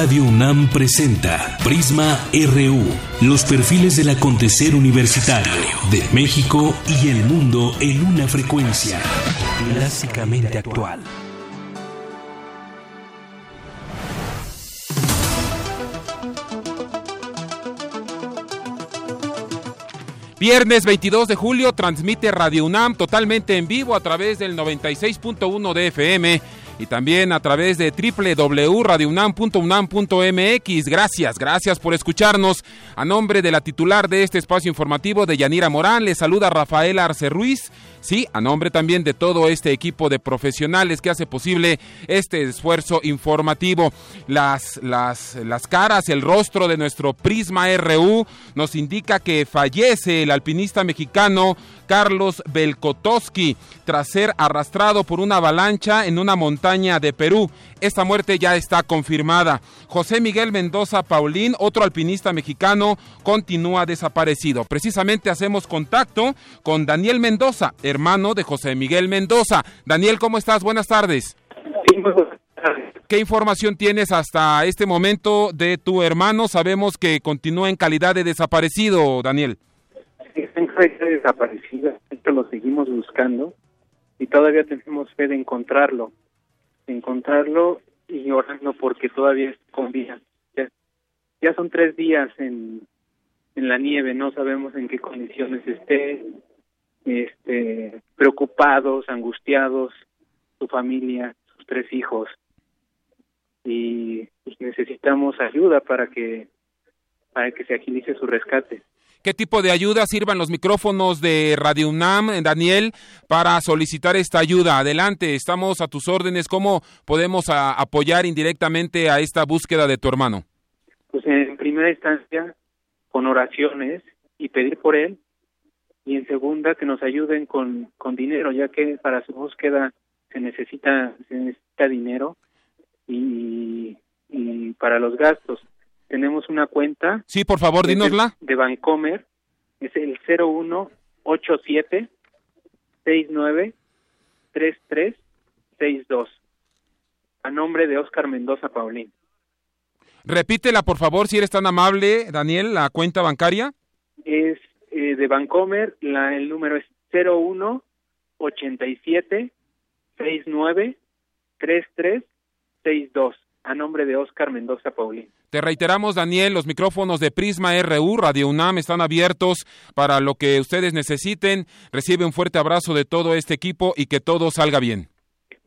Radio UNAM presenta Prisma RU, los perfiles del acontecer universitario de México y el mundo en una frecuencia clásicamente actual. Viernes 22 de julio transmite Radio UNAM totalmente en vivo a través del 96.1 de FM y también a través de www.radiounam.unam.mx. Gracias, gracias por escucharnos. A nombre de la titular de este espacio informativo de Yanira Morán, le saluda Rafael Arce Ruiz. Sí, a nombre también de todo este equipo de profesionales que hace posible este esfuerzo informativo. Las, las, las caras, el rostro de nuestro Prisma RU nos indica que fallece el alpinista mexicano Carlos Belkotowski tras ser arrastrado por una avalancha en una montaña de Perú. Esta muerte ya está confirmada. José Miguel Mendoza Paulín, otro alpinista mexicano, continúa desaparecido. Precisamente hacemos contacto con Daniel Mendoza, hermano de José Miguel Mendoza. Daniel, ¿cómo estás? Buenas tardes. ¿Qué información tienes hasta este momento de tu hermano? Sabemos que continúa en calidad de desaparecido, Daniel está desaparecida, esto lo seguimos buscando y todavía tenemos fe de encontrarlo, de encontrarlo y orando porque todavía está con vida. Ya, son tres días en, en la nieve, no sabemos en qué condiciones esté, este, preocupados, angustiados, su familia, sus tres hijos y necesitamos ayuda para que para que se agilice su rescate qué tipo de ayuda sirvan los micrófonos de Radio UNAM, Daniel, para solicitar esta ayuda. Adelante, estamos a tus órdenes. ¿Cómo podemos apoyar indirectamente a esta búsqueda de tu hermano? Pues en primera instancia, con oraciones y pedir por él. Y en segunda, que nos ayuden con, con dinero, ya que para su búsqueda se necesita, se necesita dinero y para los gastos tenemos una cuenta. Sí, por favor, dínosla. De, de Bancomer, es el 0187 69 3362 a nombre de Oscar Mendoza Paulín. Repítela, por favor, si eres tan amable, Daniel, la cuenta bancaria. Es eh, de Bancomer, la, el número es 0187 69 3362 a nombre de Oscar Mendoza Paulín. Te reiteramos, Daniel, los micrófonos de Prisma RU, Radio UNAM, están abiertos para lo que ustedes necesiten. Recibe un fuerte abrazo de todo este equipo y que todo salga bien.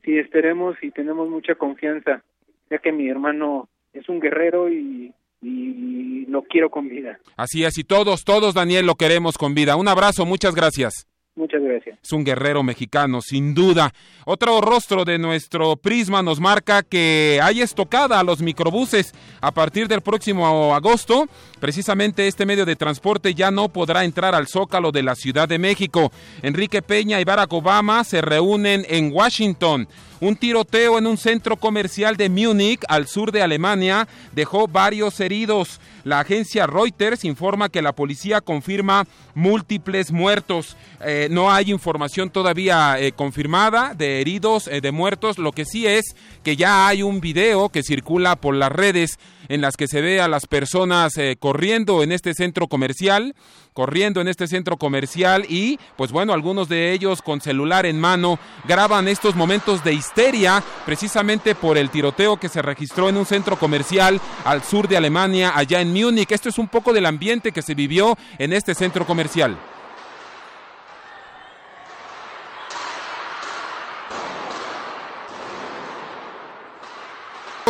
Sí, esperemos y tenemos mucha confianza, ya que mi hermano es un guerrero y, y lo quiero con vida. Así es, y todos, todos, Daniel, lo queremos con vida. Un abrazo, muchas gracias. Muchas gracias. Es un guerrero mexicano, sin duda. Otro rostro de nuestro prisma nos marca que hay estocada a los microbuses. A partir del próximo agosto, precisamente este medio de transporte ya no podrá entrar al zócalo de la Ciudad de México. Enrique Peña y Barack Obama se reúnen en Washington. Un tiroteo en un centro comercial de Múnich, al sur de Alemania, dejó varios heridos. La agencia Reuters informa que la policía confirma múltiples muertos. Eh, no hay información todavía eh, confirmada de heridos, eh, de muertos. Lo que sí es que ya hay un video que circula por las redes en las que se ve a las personas corriendo en este centro comercial corriendo en este centro comercial y pues bueno, algunos de ellos con celular en mano graban estos momentos de histeria precisamente por el tiroteo que se registró en un centro comercial al sur de Alemania, allá en Múnich. Esto es un poco del ambiente que se vivió en este centro comercial.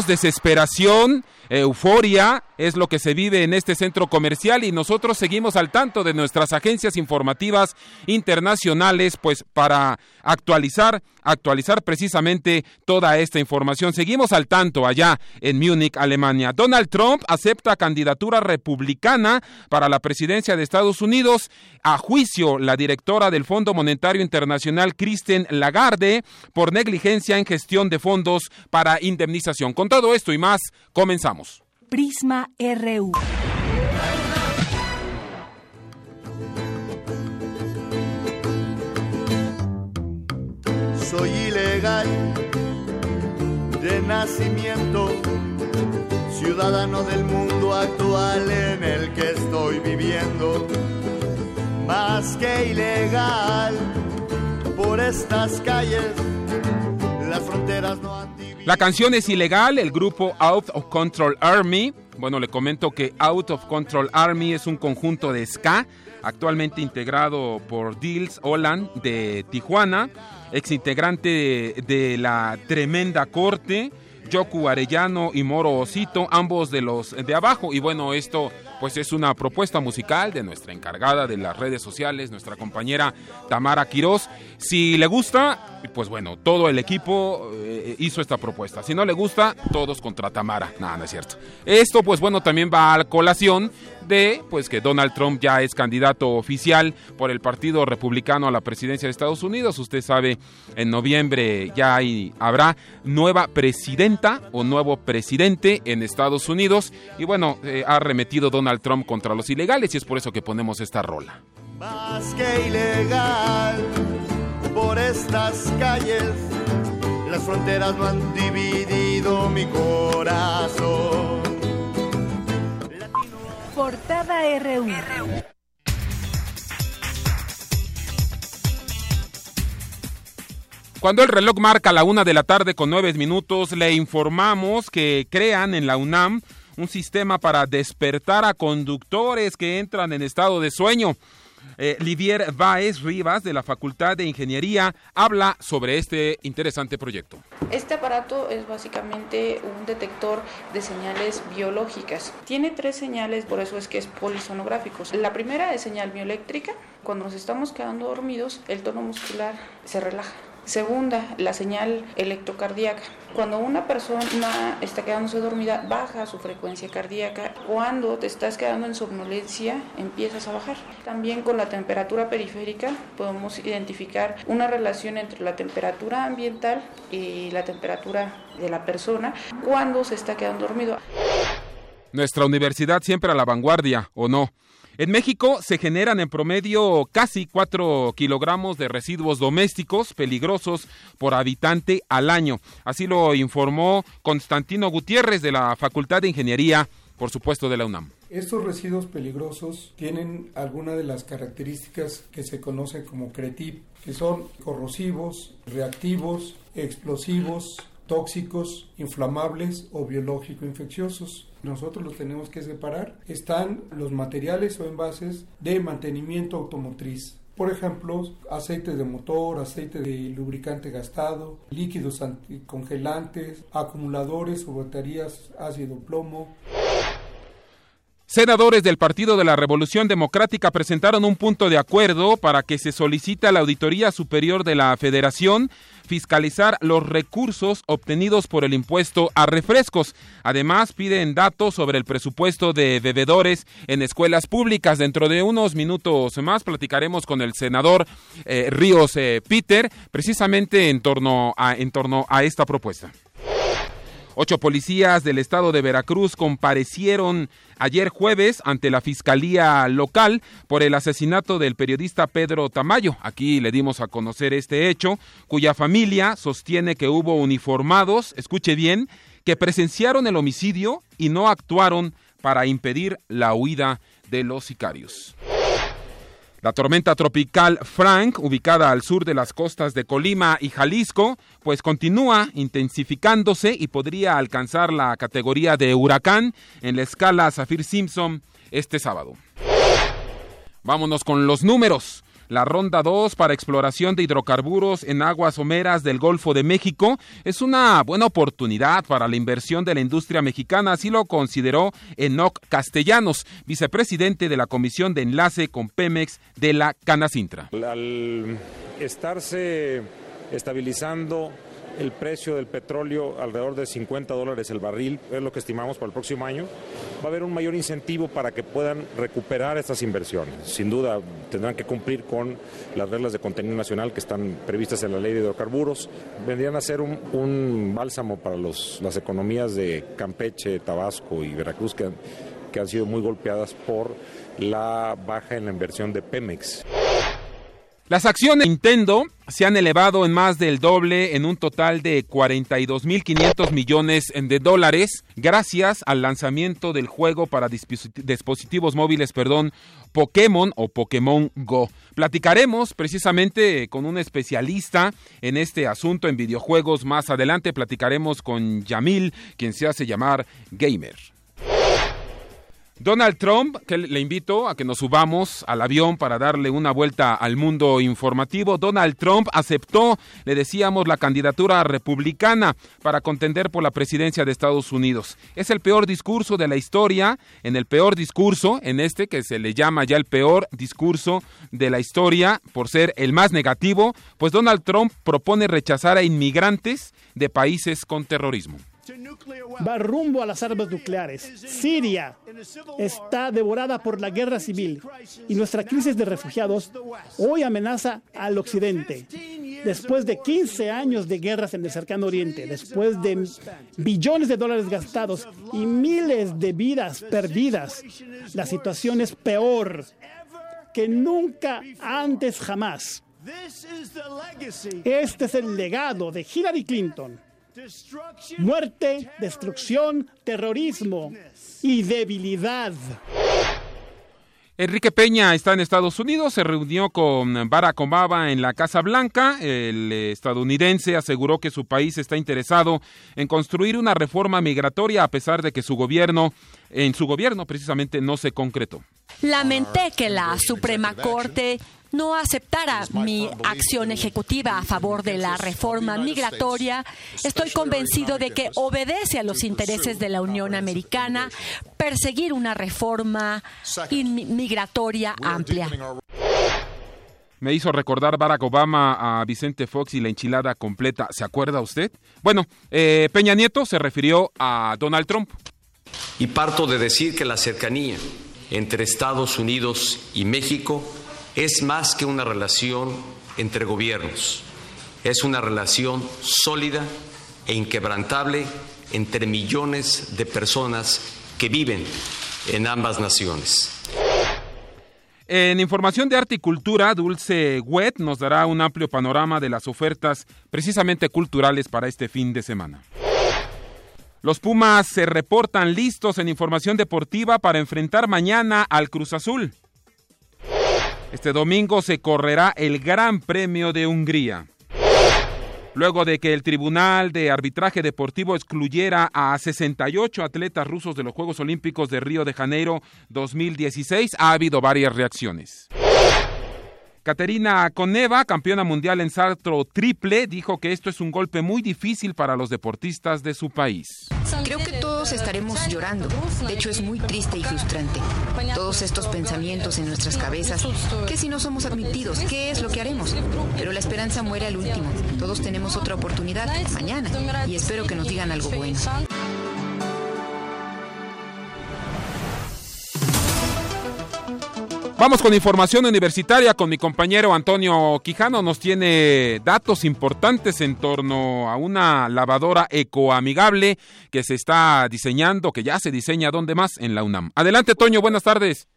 Desesperación, euforia, es lo que se vive en este centro comercial y nosotros seguimos al tanto de nuestras agencias informativas internacionales pues para actualizar actualizar precisamente toda esta información. Seguimos al tanto allá en Múnich, Alemania. Donald Trump acepta candidatura republicana para la presidencia de Estados Unidos. A juicio la directora del Fondo Monetario Internacional Kristen Lagarde por negligencia en gestión de fondos para indemnización. Con todo esto y más, comenzamos. Prisma RU. Soy ilegal de nacimiento ciudadano del mundo actual en el que estoy viviendo, más que ilegal por estas calles, las fronteras no han La canción es ilegal, el grupo Out of Control Army. Bueno, le comento que Out of Control Army es un conjunto de ska actualmente integrado por Dils Olan de Tijuana, ex integrante de la Tremenda Corte, Yoku Arellano y Moro Osito, ambos de los de abajo. Y bueno, esto pues es una propuesta musical de nuestra encargada de las redes sociales, nuestra compañera Tamara Quiroz. Si le gusta, pues bueno, todo el equipo eh, hizo esta propuesta. Si no le gusta, todos contra Tamara. Nada, no es cierto. Esto pues bueno también va a la colación de pues que Donald Trump ya es candidato oficial por el Partido Republicano a la presidencia de Estados Unidos. Usted sabe, en noviembre ya habrá nueva presidenta o nuevo presidente en Estados Unidos y bueno, eh, ha remetido Donald Trump contra los ilegales y es por eso que ponemos esta rola. Más que ilegal por estas calles, las fronteras no han dividido mi corazón. Portada RU. Cuando el reloj marca la una de la tarde con nueve minutos, le informamos que crean en la UNAM un sistema para despertar a conductores que entran en estado de sueño. Eh, Livier Baez Rivas de la Facultad de Ingeniería habla sobre este interesante proyecto. Este aparato es básicamente un detector de señales biológicas. Tiene tres señales, por eso es que es polisonográfico. La primera es señal bioeléctrica. Cuando nos estamos quedando dormidos, el tono muscular se relaja. Segunda, la señal electrocardíaca. Cuando una persona está quedándose dormida, baja su frecuencia cardíaca. Cuando te estás quedando en somnolencia, empiezas a bajar. También con la temperatura periférica podemos identificar una relación entre la temperatura ambiental y la temperatura de la persona cuando se está quedando dormido. Nuestra universidad siempre a la vanguardia, ¿o no? En México se generan en promedio casi 4 kilogramos de residuos domésticos peligrosos por habitante al año. Así lo informó Constantino Gutiérrez de la Facultad de Ingeniería, por supuesto, de la UNAM. Estos residuos peligrosos tienen algunas de las características que se conocen como CRETIP, que son corrosivos, reactivos, explosivos, tóxicos, inflamables o biológico-infecciosos. Nosotros los tenemos que separar. Están los materiales o envases de mantenimiento automotriz. Por ejemplo, aceite de motor, aceite de lubricante gastado, líquidos congelantes, acumuladores o baterías ácido plomo. Senadores del Partido de la Revolución Democrática presentaron un punto de acuerdo para que se solicite a la Auditoría Superior de la Federación fiscalizar los recursos obtenidos por el impuesto a refrescos. Además, piden datos sobre el presupuesto de bebedores en escuelas públicas. Dentro de unos minutos más platicaremos con el senador eh, Ríos eh, Peter precisamente en torno a, en torno a esta propuesta. Ocho policías del estado de Veracruz comparecieron ayer jueves ante la Fiscalía local por el asesinato del periodista Pedro Tamayo. Aquí le dimos a conocer este hecho, cuya familia sostiene que hubo uniformados, escuche bien, que presenciaron el homicidio y no actuaron para impedir la huida de los sicarios. La tormenta tropical Frank, ubicada al sur de las costas de Colima y Jalisco, pues continúa intensificándose y podría alcanzar la categoría de huracán en la escala Saffir-Simpson este sábado. Vámonos con los números. La ronda 2 para exploración de hidrocarburos en aguas someras del Golfo de México es una buena oportunidad para la inversión de la industria mexicana, así lo consideró Enoc Castellanos, vicepresidente de la Comisión de Enlace con Pemex de la Canacintra. Al estarse estabilizando el precio del petróleo alrededor de 50 dólares el barril, es lo que estimamos para el próximo año, va a haber un mayor incentivo para que puedan recuperar estas inversiones. Sin duda tendrán que cumplir con las reglas de contenido nacional que están previstas en la ley de hidrocarburos. Vendrían a ser un, bálsamo para las economías de Campeche, Tabasco y Veracruz que han sido muy golpeadas por la baja en la inversión de Pemex. Las acciones de Nintendo se han elevado en más del doble en un total de 42.500 millones de dólares gracias al lanzamiento del juego para dispositivos móviles, perdón, Pokémon o Pokémon Go. Platicaremos precisamente con un especialista en este asunto en videojuegos más adelante. Platicaremos con Yamil, quien se hace llamar Gamer. Donald Trump, que le invito a que nos subamos al avión para darle una vuelta al mundo informativo. Donald Trump aceptó, le decíamos, la candidatura republicana para contender por la presidencia de Estados Unidos. Es el peor discurso de la historia, en el peor discurso, en este que se le llama ya el peor discurso de la historia por ser el más negativo, pues Donald Trump propone rechazar a inmigrantes de países con terrorismo va rumbo a las armas nucleares. Siria está devorada por la guerra civil y nuestra crisis de refugiados hoy amenaza al occidente. Después de 15 años de guerras en el cercano oriente, después de billones de dólares gastados y miles de vidas perdidas, la situación es peor que nunca antes jamás. Este es el legado de Hillary Clinton muerte, destrucción, terrorismo y debilidad. Enrique Peña está en Estados Unidos, se reunió con Barack Obama en la Casa Blanca. El estadounidense aseguró que su país está interesado en construir una reforma migratoria a pesar de que su gobierno, en su gobierno precisamente, no se concretó. Lamenté que la Suprema Corte no aceptara mi acción ejecutiva a favor de la reforma migratoria, estoy convencido de que obedece a los intereses de la Unión Americana perseguir una reforma migratoria amplia. Me hizo recordar Barack Obama a Vicente Fox y la enchilada completa. ¿Se acuerda usted? Bueno, eh, Peña Nieto se refirió a Donald Trump. Y parto de decir que la cercanía entre Estados Unidos y México es más que una relación entre gobiernos, es una relación sólida e inquebrantable entre millones de personas que viven en ambas naciones. En información de arte y cultura, Dulce Wet nos dará un amplio panorama de las ofertas precisamente culturales para este fin de semana. Los Pumas se reportan listos en información deportiva para enfrentar mañana al Cruz Azul. Este domingo se correrá el Gran Premio de Hungría. Luego de que el Tribunal de Arbitraje Deportivo excluyera a 68 atletas rusos de los Juegos Olímpicos de Río de Janeiro 2016, ha habido varias reacciones. Caterina Coneva, campeona mundial en salto triple, dijo que esto es un golpe muy difícil para los deportistas de su país. Creo que todos estaremos llorando. De hecho, es muy triste y frustrante. Todos estos pensamientos en nuestras cabezas. ¿Qué si no somos admitidos? ¿Qué es lo que haremos? Pero la esperanza muere al último. Todos tenemos otra oportunidad mañana y espero que nos digan algo bueno. Vamos con información universitaria con mi compañero Antonio Quijano. Nos tiene datos importantes en torno a una lavadora ecoamigable que se está diseñando, que ya se diseña, ¿dónde más? En la UNAM. Adelante, Toño, buenas tardes.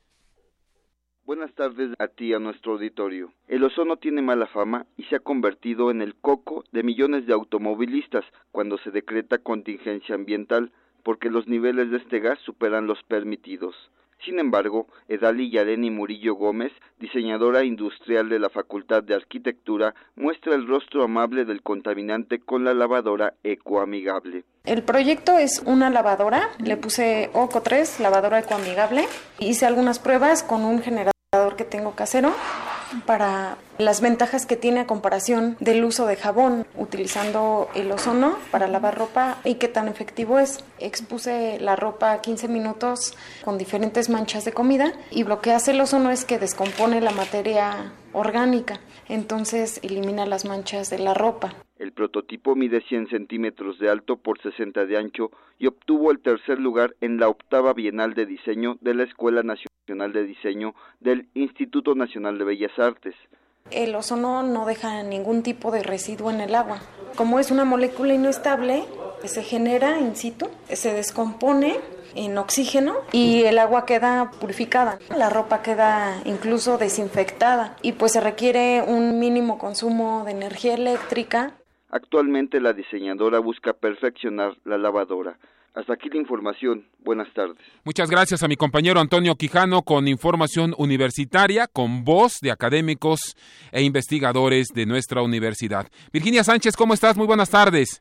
Buenas tardes a ti, a nuestro auditorio. El ozono tiene mala fama y se ha convertido en el coco de millones de automovilistas cuando se decreta contingencia ambiental porque los niveles de este gas superan los permitidos. Sin embargo, Edali Yareni Murillo Gómez, diseñadora industrial de la Facultad de Arquitectura, muestra el rostro amable del contaminante con la lavadora ecoamigable. El proyecto es una lavadora, le puse OCO 3, lavadora ecoamigable. Hice algunas pruebas con un generador que tengo casero para las ventajas que tiene a comparación del uso de jabón utilizando el ozono para lavar ropa y qué tan efectivo es. Expuse la ropa 15 minutos con diferentes manchas de comida y lo que hace el ozono es que descompone la materia orgánica, entonces elimina las manchas de la ropa. El prototipo mide 100 centímetros de alto por 60 de ancho y obtuvo el tercer lugar en la octava Bienal de Diseño de la Escuela Nacional de Diseño del Instituto Nacional de Bellas Artes. El ozono no deja ningún tipo de residuo en el agua. Como es una molécula inestable, se genera in situ, se descompone en oxígeno y el agua queda purificada, la ropa queda incluso desinfectada y pues se requiere un mínimo consumo de energía eléctrica. Actualmente la diseñadora busca perfeccionar la lavadora. Hasta aquí la información. Buenas tardes. Muchas gracias a mi compañero Antonio Quijano con información universitaria, con voz de académicos e investigadores de nuestra universidad. Virginia Sánchez, ¿cómo estás? Muy buenas tardes.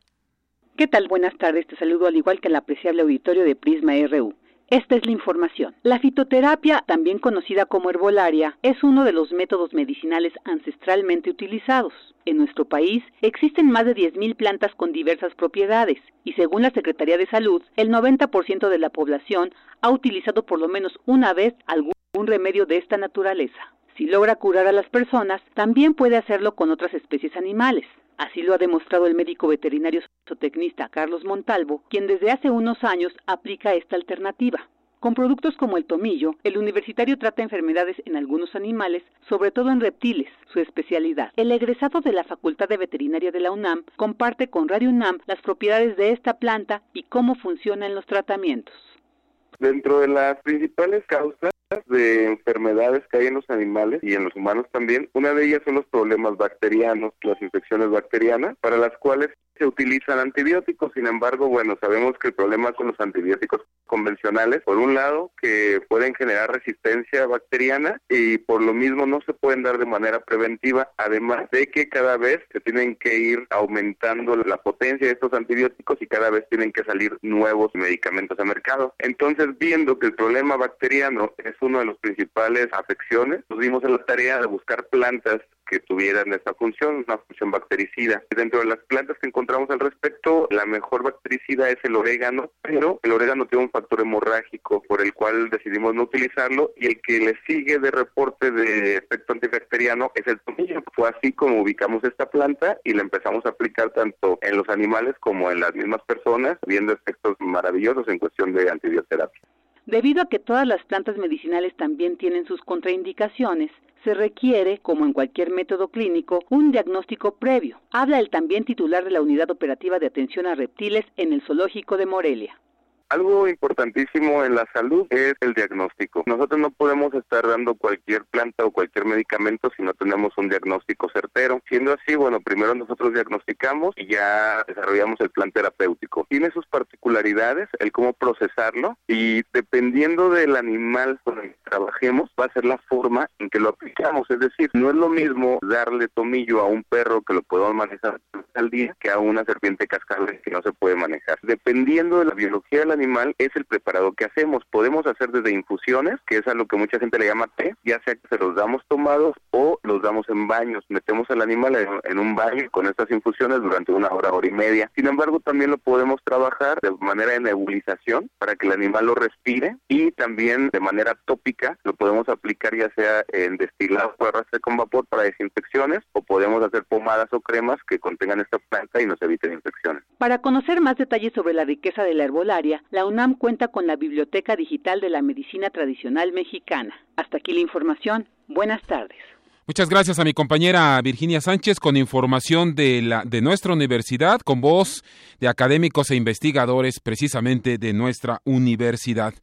¿Qué tal? Buenas tardes. Te saludo al igual que el apreciable auditorio de Prisma RU. Esta es la información. La fitoterapia, también conocida como herbolaria, es uno de los métodos medicinales ancestralmente utilizados. En nuestro país existen más de 10.000 plantas con diversas propiedades y según la Secretaría de Salud, el 90% de la población ha utilizado por lo menos una vez algún remedio de esta naturaleza. Si logra curar a las personas, también puede hacerlo con otras especies animales. Así lo ha demostrado el médico veterinario zootecnista Carlos Montalvo, quien desde hace unos años aplica esta alternativa. Con productos como el tomillo, el universitario trata enfermedades en algunos animales, sobre todo en reptiles, su especialidad. El egresado de la Facultad de Veterinaria de la UNAM comparte con Radio UNAM las propiedades de esta planta y cómo funcionan los tratamientos. Dentro de las principales causas de enfermedades que hay en los animales y en los humanos también. Una de ellas son los problemas bacterianos, las infecciones bacterianas, para las cuales se utilizan antibióticos. Sin embargo, bueno, sabemos que el problema con los antibióticos convencionales, por un lado, que pueden generar resistencia bacteriana y por lo mismo no se pueden dar de manera preventiva, además de que cada vez se tienen que ir aumentando la potencia de estos antibióticos y cada vez tienen que salir nuevos medicamentos al mercado. Entonces, viendo que el problema bacteriano es uno de los principales afecciones, nos dimos en la tarea de buscar plantas que tuvieran esta función, una función bactericida. Dentro de las plantas que encontramos al respecto, la mejor bactericida es el orégano, pero el orégano tiene un factor hemorrágico por el cual decidimos no utilizarlo y el que le sigue de reporte de efecto antibacteriano es el tomillo. Fue así como ubicamos esta planta y la empezamos a aplicar tanto en los animales como en las mismas personas, viendo efectos maravillosos en cuestión de antibioterapia. Debido a que todas las plantas medicinales también tienen sus contraindicaciones, se requiere, como en cualquier método clínico, un diagnóstico previo. Habla el también titular de la Unidad Operativa de Atención a Reptiles en el Zoológico de Morelia. Algo importantísimo en la salud es el diagnóstico. Nosotros no podemos estar dando cualquier planta o cualquier medicamento si no tenemos un diagnóstico certero. Siendo así, bueno, primero nosotros diagnosticamos y ya desarrollamos el plan terapéutico. Tiene sus particularidades, el cómo procesarlo y dependiendo del animal con el que trabajemos va a ser la forma en que lo aplicamos. Es decir, no es lo mismo darle tomillo a un perro que lo podemos manejar al día que a una serpiente cascabel que no se puede manejar. Dependiendo de la biología de la animal es el preparado que hacemos. Podemos hacer desde infusiones, que es a lo que mucha gente le llama té, ya sea que se los damos tomados o los damos en baños. Metemos al animal en, un baño con estas infusiones durante una hora, hora y media. Sin embargo, también lo podemos trabajar de manera de nebulización para que el animal lo respire y también de manera tópica lo podemos aplicar ya sea en destilado o arrastre con vapor para desinfecciones o podemos hacer pomadas o cremas que contengan esta planta y nos eviten infecciones. Para conocer más detalles sobre la riqueza de la herbolaria, la UNAM cuenta con la Biblioteca Digital de la Medicina Tradicional Mexicana. Hasta aquí la información. Buenas tardes. Muchas gracias a mi compañera Virginia Sánchez con información de, la, de nuestra universidad, con voz de académicos e investigadores precisamente de nuestra universidad.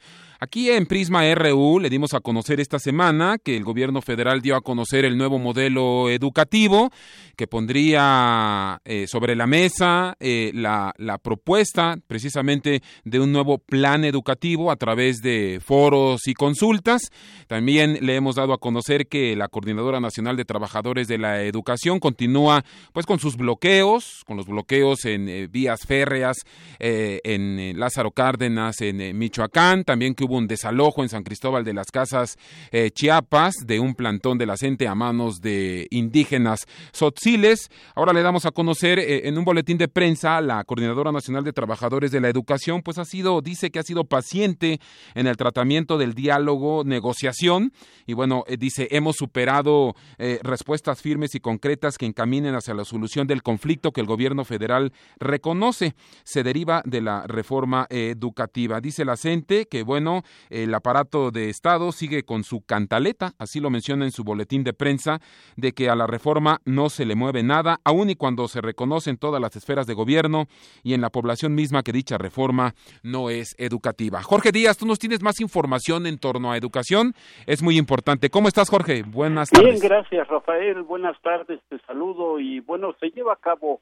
Aquí en Prisma RU le dimos a conocer esta semana que el gobierno federal dio a conocer el nuevo modelo educativo que pondría eh, sobre la mesa eh, la, propuesta precisamente de un nuevo plan educativo a través de foros y consultas. También le hemos dado a conocer que la Coordinadora Nacional de Trabajadores de la Educación continúa pues con sus bloqueos, con los bloqueos en eh, vías férreas en Lázaro Cárdenas, en Michoacán, también que hubo un desalojo en San Cristóbal de las Casas, eh, Chiapas, de un plantón de la CENTE a manos de indígenas sotziles. Ahora le damos a conocer eh, en un boletín de prensa la Coordinadora Nacional de Trabajadores de la Educación, pues ha sido, dice que ha sido paciente en el tratamiento del diálogo, negociación, y bueno, eh, dice, hemos superado respuestas firmes y concretas que encaminen hacia la solución del conflicto que el gobierno federal reconoce. Se deriva de la reforma educativa. Dice la CENTE que, bueno, el aparato de Estado sigue con su cantaleta, así lo menciona en su boletín de prensa, de que a la reforma no se le mueve nada, aun y cuando se reconoce en todas las esferas de gobierno y en la población misma que dicha reforma no es educativa. Jorge Díaz, tú nos tienes más información en torno a educación, es muy importante. ¿Cómo estás, Jorge? Buenas tardes. Bien, gracias, Rafael. Buenas tardes, te saludo y bueno, se lleva a cabo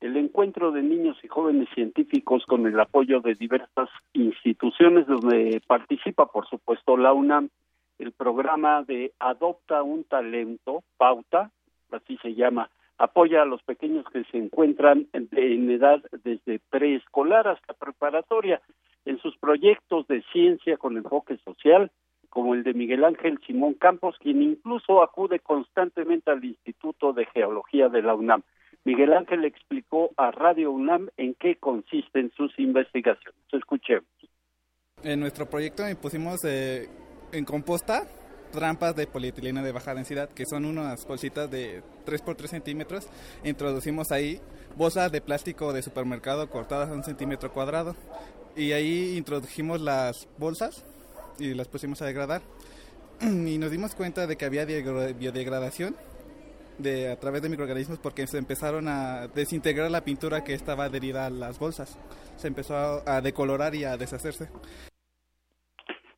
el encuentro de niños y jóvenes científicos con el apoyo de diversas instituciones donde participa, por supuesto, la UNAM, el programa de Adopta un Talento, Pauta, así se llama, apoya a los pequeños que se encuentran en edad desde preescolar hasta preparatoria en sus proyectos de ciencia con enfoque social, como el de Miguel Ángel Simón Campos, quien incluso acude constantemente al Instituto de Geología de la UNAM. Miguel Ángel explicó a Radio UNAM en qué consisten sus investigaciones. Escuchemos. En nuestro proyecto pusimos eh, en composta trampas de polietilena de baja densidad, que son unas bolsitas de 3 por 3 centímetros. Introducimos ahí bolsas de plástico de supermercado cortadas a un centímetro cuadrado. Y ahí introdujimos las bolsas y las pusimos a degradar. Y nos dimos cuenta de que había biodegradación de, a través de microorganismos porque se empezaron a desintegrar la pintura que estaba adherida a las bolsas. Se empezó a, a decolorar y a deshacerse.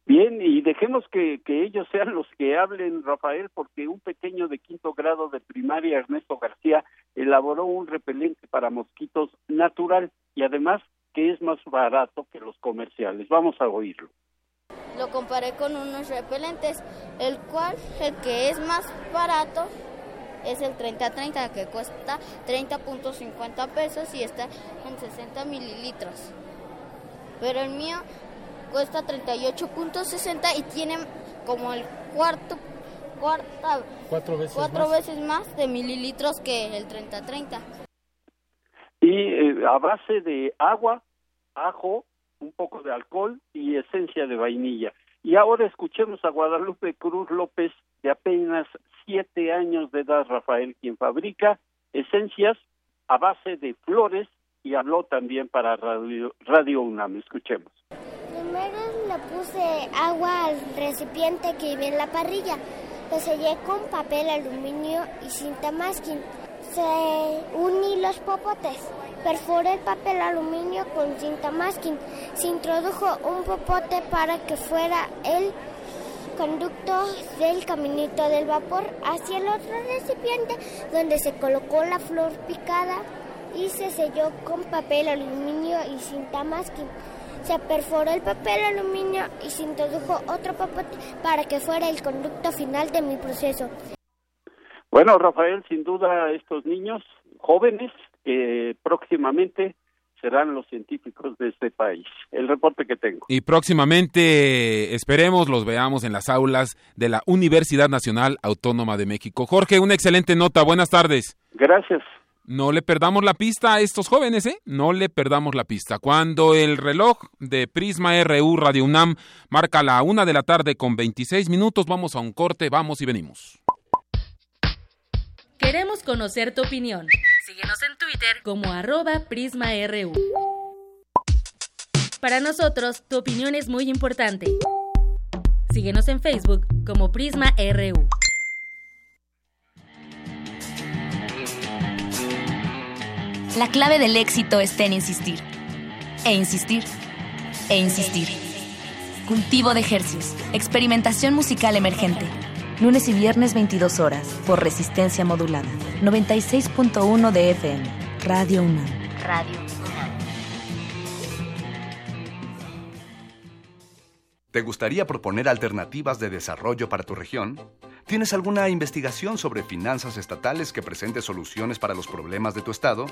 Bien, y dejemos que, que, ellos sean los que hablen, Rafael, porque un pequeño de quinto grado de primaria, Ernesto García, elaboró un repelente para mosquitos natural y además que es más barato que los comerciales. Vamos a oírlo. Lo comparé con unos repelentes, el cual, el que es más barato, es el 30-30 que cuesta 30.50 pesos y está en 60 mililitros. Pero el mío cuesta 38.60 y tiene como el cuarto, cuarta, cuatro, veces, cuatro más. veces más de mililitros que el 30-30. Y eh, a base de agua, ajo, un poco de alcohol y esencia de vainilla. Y ahora escuchemos a Guadalupe Cruz López, de apenas siete años de edad, Rafael, quien fabrica esencias a base de flores y habló también para Radio, Radio UNAM. Escuchemos. Primero le puse agua al recipiente que iba en la parrilla. Lo sellé con papel aluminio y cinta masking. Se uní los popotes. Perforé el papel aluminio con cinta masking. Se introdujo un popote para que fuera el conducto del caminito del vapor hacia el otro recipiente donde se colocó la flor picada y se selló con papel aluminio y cinta masking. Se perforó el papel aluminio y se introdujo otro popote para que fuera el conducto final de mi proceso. Bueno, Rafael, sin duda estos niños jóvenes que próximamente serán los científicos de este país. El reporte que tengo. Y próximamente esperemos los veamos en las aulas de la Universidad Nacional Autónoma de México. Jorge, una excelente nota. Buenas tardes. Gracias. No le perdamos la pista a estos jóvenes, ¿eh? No le perdamos la pista. Cuando el reloj de Prisma RU Radio UNAM marca la una de la tarde con 26 minutos, vamos a un corte, vamos y venimos. Queremos conocer tu opinión. Síguenos en Twitter como arroba PrismaRU. Para nosotros, tu opinión es muy importante. Síguenos en Facebook como Prisma RU. La clave del éxito está en insistir. E insistir. E insistir. Cultivo de ejercicios. Experimentación musical emergente. Lunes y viernes 22 horas por resistencia modulada. 96.1 de FM. Radio UNAM. Radio ¿Te gustaría proponer alternativas de desarrollo para tu región? ¿Tienes alguna investigación sobre finanzas estatales que presente soluciones para los problemas de tu estado?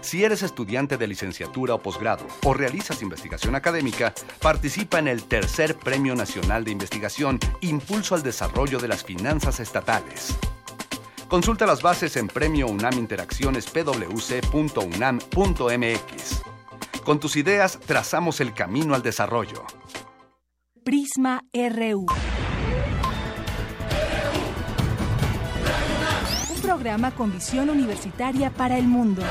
Si eres estudiante de licenciatura o posgrado o realizas investigación académica, participa en el tercer Premio Nacional de Investigación Impulso al Desarrollo de las Finanzas Estatales. Consulta las bases en Premio UNAM Interacciones pwc.unam.mx. Con tus ideas trazamos el camino al desarrollo. Prisma RU. Un programa con visión universitaria para el mundo.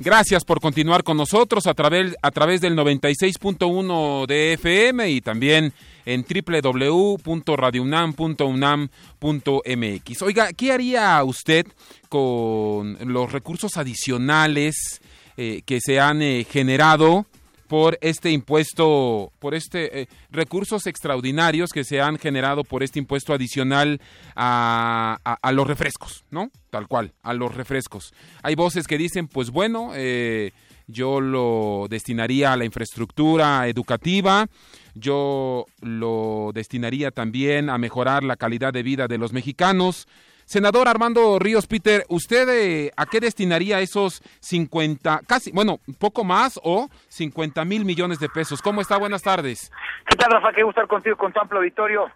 Gracias por continuar con nosotros a través, a través del 96.1 de FM y también en www.radiounam.unam.mx. Oiga, ¿qué haría usted con los recursos adicionales eh, que se han eh, generado por este impuesto, por este eh, recursos extraordinarios que se han generado por este impuesto adicional a, a, los refrescos, ¿no? Tal cual, a los refrescos. Hay voces que dicen, pues bueno, eh, yo lo destinaría a la infraestructura educativa, yo lo destinaría también a mejorar la calidad de vida de los mexicanos. Senador Armando Ríos Peter, ¿usted eh, a qué destinaría esos 50, casi, bueno, poco más o 50 mil millones de pesos? ¿Cómo está? Buenas tardes. ¿Qué tal, Rafa? Qué gusto estar contigo con tu amplio auditorio.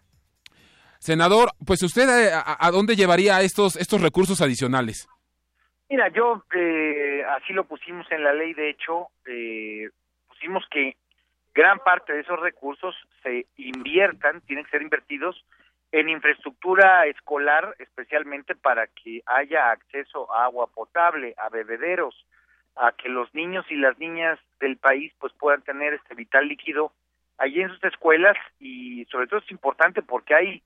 Senador, pues usted eh, a, dónde llevaría estos, estos recursos adicionales? Mira, yo eh, así lo pusimos en la ley, de hecho, pusimos que gran parte de esos recursos se inviertan, tienen que ser invertidos en infraestructura escolar, especialmente para que haya acceso a agua potable, a bebederos, a que los niños y las niñas del país pues puedan tener este vital líquido allí en sus escuelas. Y sobre todo es importante porque hay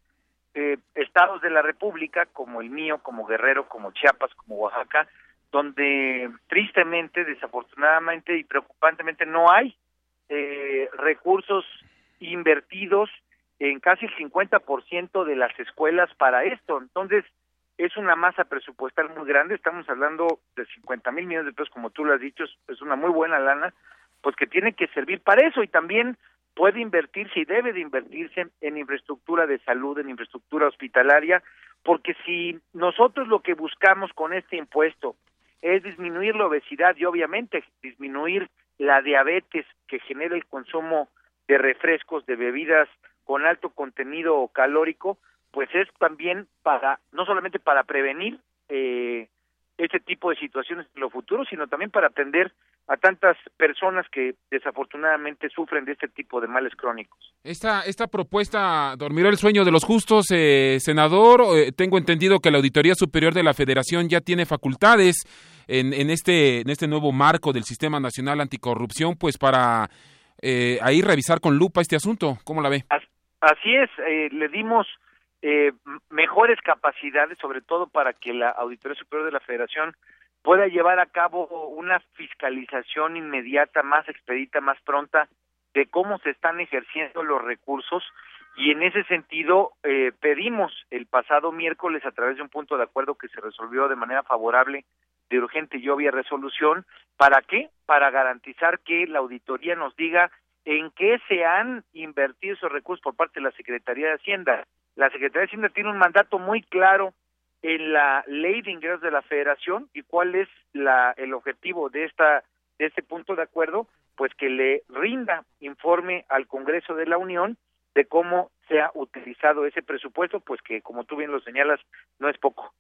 eh, estados de la República como el mío, como Guerrero, como Chiapas, como Oaxaca, donde tristemente, desafortunadamente y preocupantemente no hay eh, recursos invertidos en casi el 50% de las escuelas para esto. Entonces, es una masa presupuestal muy grande, estamos hablando de 50 mil millones de pesos, como tú lo has dicho, es una muy buena lana, pues que tiene que servir para eso y también puede invertirse y debe de invertirse en infraestructura de salud, en infraestructura hospitalaria, porque si nosotros lo que buscamos con este impuesto es disminuir la obesidad y obviamente disminuir la diabetes que genera el consumo de refrescos, de bebidas con alto contenido calórico, pues es también para, no solamente para prevenir eh, este tipo de situaciones en lo futuro, sino también para atender a tantas personas que desafortunadamente sufren de este tipo de males crónicos. Esta, esta propuesta dormirá el sueño de los justos, eh, senador. Eh, tengo entendido que la Auditoría Superior de la Federación ya tiene facultades en, en, este, en este nuevo marco del Sistema Nacional Anticorrupción, pues para eh, ahí revisar con lupa este asunto. ¿Cómo la ve? Así es, eh, le dimos eh, mejores capacidades, sobre todo para que la Auditoría Superior de la Federación pueda llevar a cabo una fiscalización inmediata, más expedita, más pronta de cómo se están ejerciendo los recursos y en ese sentido eh, pedimos el pasado miércoles a través de un punto de acuerdo que se resolvió de manera favorable de urgente y obvia resolución, ¿para qué? Para garantizar que la auditoría nos diga en qué se han invertido esos recursos por parte de la Secretaría de Hacienda. La Secretaría de Hacienda tiene un mandato muy claro en la ley de ingresos de la Federación y cuál es la, el objetivo de esta de este punto de acuerdo, pues que le rinda informe al Congreso de la Unión de cómo se ha utilizado ese presupuesto, pues que como tú bien lo señalas, no es poco.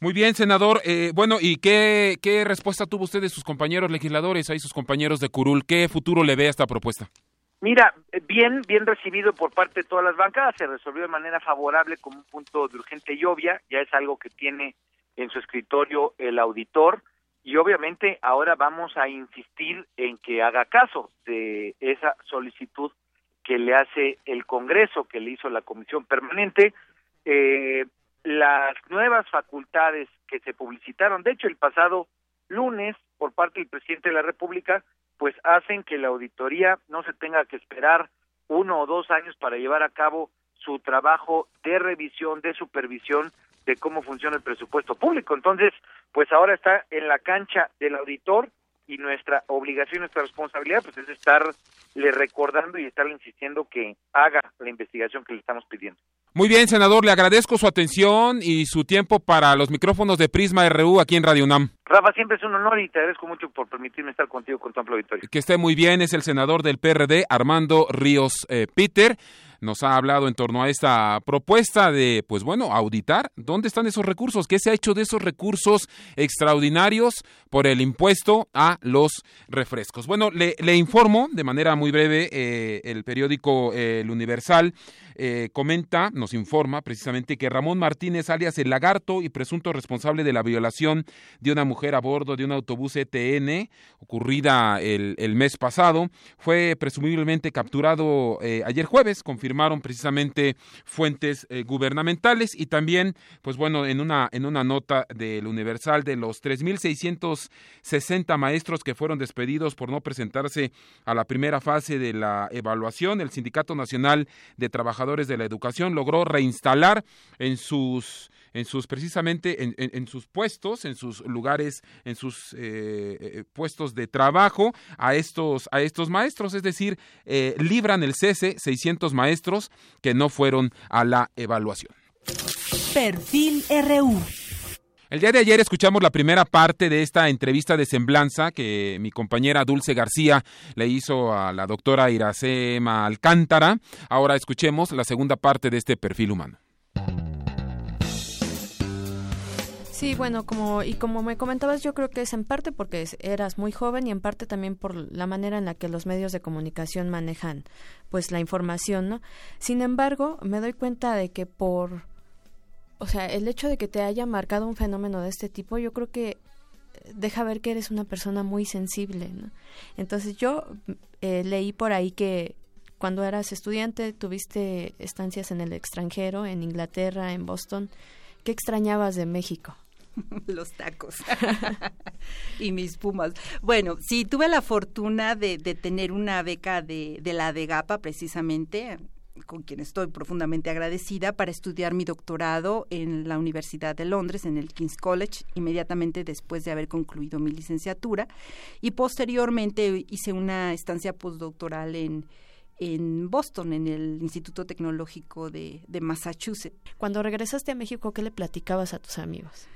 Muy bien, senador. Eh, bueno, ¿y qué, qué respuesta tuvo usted de sus compañeros legisladores, ahí sus compañeros de Curul? ¿Qué futuro le ve a esta propuesta? Mira, bien, bien recibido por parte de todas las bancadas, se resolvió de manera favorable como un punto de urgente y obvia, ya es algo que tiene en su escritorio el auditor y obviamente ahora vamos a insistir en que haga caso de esa solicitud que le hace el Congreso, que le hizo la Comisión Permanente. Eh, las nuevas facultades que se publicitaron, de hecho el pasado lunes por parte del presidente de la República, pues hacen que la auditoría no se tenga que esperar uno o dos años para llevar a cabo su trabajo de revisión, de supervisión de cómo funciona el presupuesto público. Entonces, pues ahora está en la cancha del auditor y nuestra obligación, nuestra responsabilidad, pues es estarle recordando y estarle insistiendo que haga la investigación que le estamos pidiendo. Muy bien, senador, le agradezco su atención y su tiempo para los micrófonos de Prisma RU aquí en Radio UNAM. Rafa, siempre es un honor y te agradezco mucho por permitirme estar contigo con tu amplio auditorio. Que esté muy bien, es el senador del PRD, Armando Ríos eh, Peter nos ha hablado en torno a esta propuesta de, pues bueno, auditar dónde están esos recursos, qué se ha hecho de esos recursos extraordinarios por el impuesto a los refrescos. Bueno, le, informo de manera muy breve, eh, el periódico El Universal eh, comenta, nos informa precisamente que Ramón Martínez, alias el lagarto y presunto responsable de la violación de una mujer a bordo de un autobús ETN, ocurrida el, mes pasado, fue presumiblemente capturado eh, ayer jueves, confirmaron precisamente fuentes eh, gubernamentales y también, pues bueno, en una, en una nota del Universal de los 3.660 maestros que fueron despedidos por no presentarse a la primera fase de la evaluación, el Sindicato Nacional de Trabajadores de la Educación logró reinstalar en sus en sus precisamente en, sus puestos, en sus lugares, en sus eh, eh, puestos de trabajo a estos a estos maestros, es decir, eh, libran el cese 600 maestros que no fueron a la evaluación. Perfil RU. El día de ayer escuchamos la primera parte de esta entrevista de semblanza que mi compañera Dulce García le hizo a la doctora Iracema Alcántara. Ahora escuchemos la segunda parte de este perfil humano. Sí, bueno, como y como me comentabas, yo creo que es en parte porque eras muy joven y en parte también por la manera en la que los medios de comunicación manejan pues la información, ¿no? Sin embargo, me doy cuenta de que por o sea, el hecho de que te haya marcado un fenómeno de este tipo, yo creo que eh, deja ver que eres una persona muy sensible, ¿no? Entonces yo eh, leí por ahí que cuando eras estudiante tuviste estancias en el extranjero, en Inglaterra, en Boston. ¿Qué extrañabas de México? Los tacos y mis pumas. Bueno, sí, tuve la fortuna de, de tener una beca de, de la DEGAPA precisamente con quien estoy profundamente agradecida, para estudiar mi doctorado en la Universidad de Londres, en el King's College, inmediatamente después de haber concluido mi licenciatura. Y posteriormente hice una estancia postdoctoral en, en Boston, en el Instituto Tecnológico de, de Massachusetts. Cuando regresaste a México, ¿qué le platicabas a tus amigos?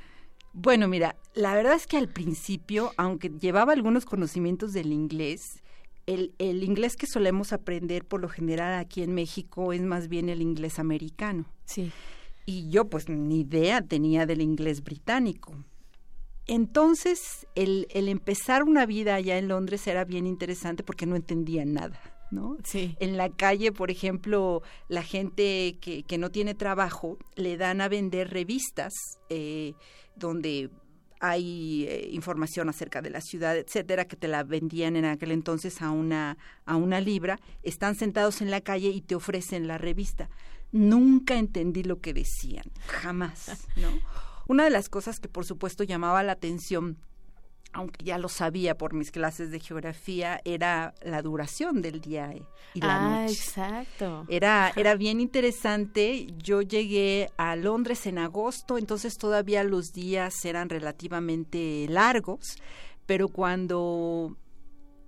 Bueno, mira, la verdad es que al principio, aunque llevaba algunos conocimientos del inglés, el, el, inglés que solemos aprender por lo general aquí en México es más bien el inglés americano. Sí. Y yo pues ni idea tenía del inglés británico. Entonces, el, el empezar una vida allá en Londres era bien interesante porque no entendía nada. ¿no? Sí. En la calle, por ejemplo, la gente que, que no tiene trabajo le dan a vender revistas eh, donde hay eh, información acerca de la ciudad, etcétera, que te la vendían en aquel entonces a una, a una libra, están sentados en la calle y te ofrecen la revista. Nunca entendí lo que decían, jamás, ¿no? Una de las cosas que por supuesto llamaba la atención aunque ya lo sabía por mis clases de geografía, era la duración del día y la ah, noche. exacto. Era, era bien interesante. Yo llegué a Londres en agosto, entonces todavía los días eran relativamente largos, pero cuando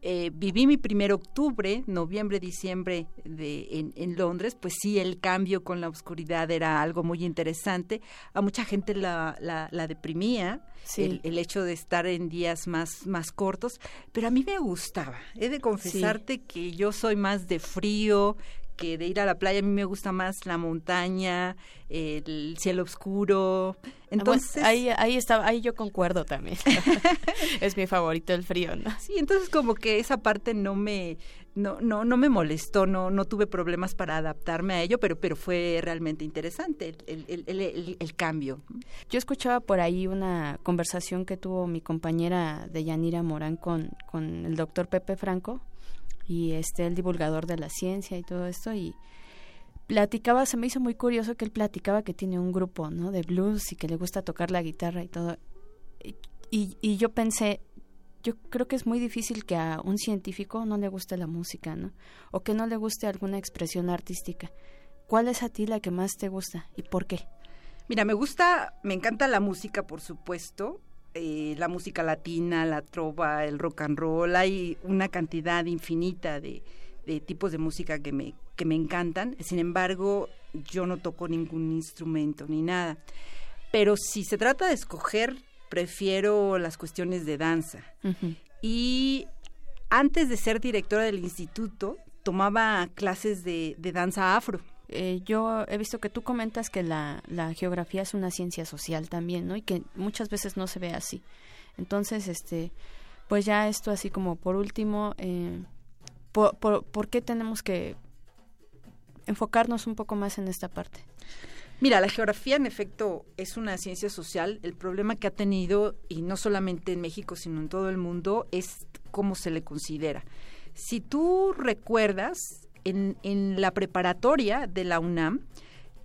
eh, viví mi primer octubre, noviembre, diciembre de, en, en, Londres, pues sí, el cambio con la oscuridad era algo muy interesante. A mucha gente la, la, la deprimía el, el, hecho de estar en días más, más cortos, pero a mí me gustaba. He de confesarte sí. que yo soy más de frío, que de ir a la playa a mí me gusta más la montaña, el cielo oscuro. Entonces ahí ahí está, ahí yo concuerdo también. es mi favorito el frío, ¿no? Sí, entonces como que esa parte no me no no no me molestó, no no tuve problemas para adaptarme a ello, pero pero fue realmente interesante el, el, el, el, el cambio. Yo escuchaba por ahí una conversación que tuvo mi compañera de Yanira Morán con con el doctor Pepe Franco y este el divulgador de la ciencia y todo esto y platicaba, se me hizo muy curioso que él platicaba que tiene un grupo, ¿no? De blues y que le gusta tocar la guitarra y todo. Y, y yo pensé, yo creo que es muy difícil que a un científico no le guste la música, ¿no? O que no le guste alguna expresión artística. ¿Cuál es a ti la que más te gusta y por qué? Mira, me gusta, me encanta la música, por supuesto, eh, la música latina, la trova, el rock and roll, hay una cantidad infinita de, de, tipos de música que me, que me encantan. Sin embargo, yo no toco ningún instrumento ni nada. Pero si se trata de escoger, prefiero las cuestiones de danza. Uh -huh. Y antes de ser directora del instituto, tomaba clases de, de danza afro eh, yo he visto que tú comentas que la, la, geografía es una ciencia social también, ¿no? Y que muchas veces no se ve así. Entonces, este, pues ya esto así como por último, eh, por, por, por, qué tenemos que enfocarnos un poco más en esta parte. Mira, la geografía en efecto es una ciencia social. El problema que ha tenido, y no solamente en México, sino en todo el mundo, es cómo se le considera. Si tú recuerdas, en, en la preparatoria de la UNAM,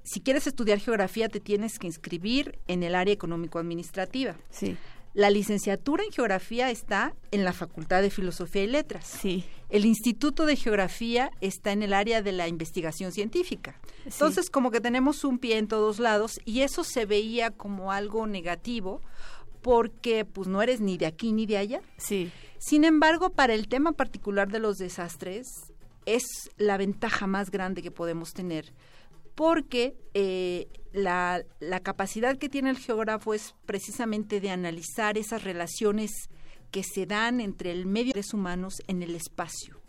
si quieres estudiar geografía te tienes que inscribir en el área económico-administrativa. Sí. La licenciatura en geografía está en la Facultad de Filosofía y Letras. Sí. El Instituto de Geografía está en el área de la investigación científica. Entonces, como que tenemos un pie en todos lados y eso se veía como algo negativo porque pues no eres ni de aquí ni de allá. Sí. Sin embargo, para el tema particular de los desastres es la ventaja más grande que podemos tener porque eh, la, la, capacidad que tiene el geógrafo es precisamente de analizar esas relaciones que se dan entre el medio de los humanos en el espacio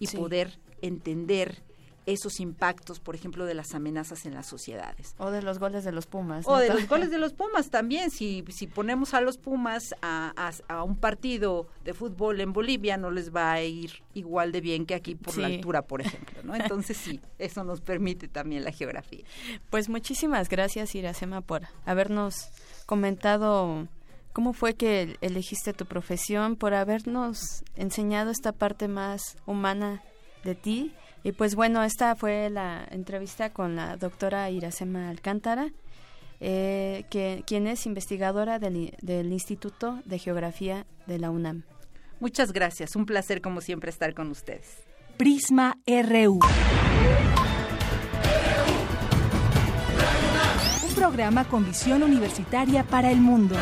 y Sí. poder entender esos impactos, por ejemplo, de las amenazas en las sociedades. O de los goles de los Pumas. O de los goles de los Pumas también. Si, si ponemos a los Pumas a, a- a un partido de fútbol en Bolivia, no les va a ir igual de bien que aquí por la altura, por ejemplo. ¿no? Entonces sí, eso nos permite también la geografía. Pues muchísimas gracias, Iracema, por habernos comentado cómo fue que elegiste tu profesión, por habernos enseñado esta parte más humana de ti. Y pues bueno, esta fue la entrevista con la doctora Iracema Alcántara, eh, que, quien es investigadora del, del Instituto de Geografía de la UNAM. Muchas gracias, un placer como siempre estar con ustedes. Prisma RU. Un programa con visión universitaria para el mundo.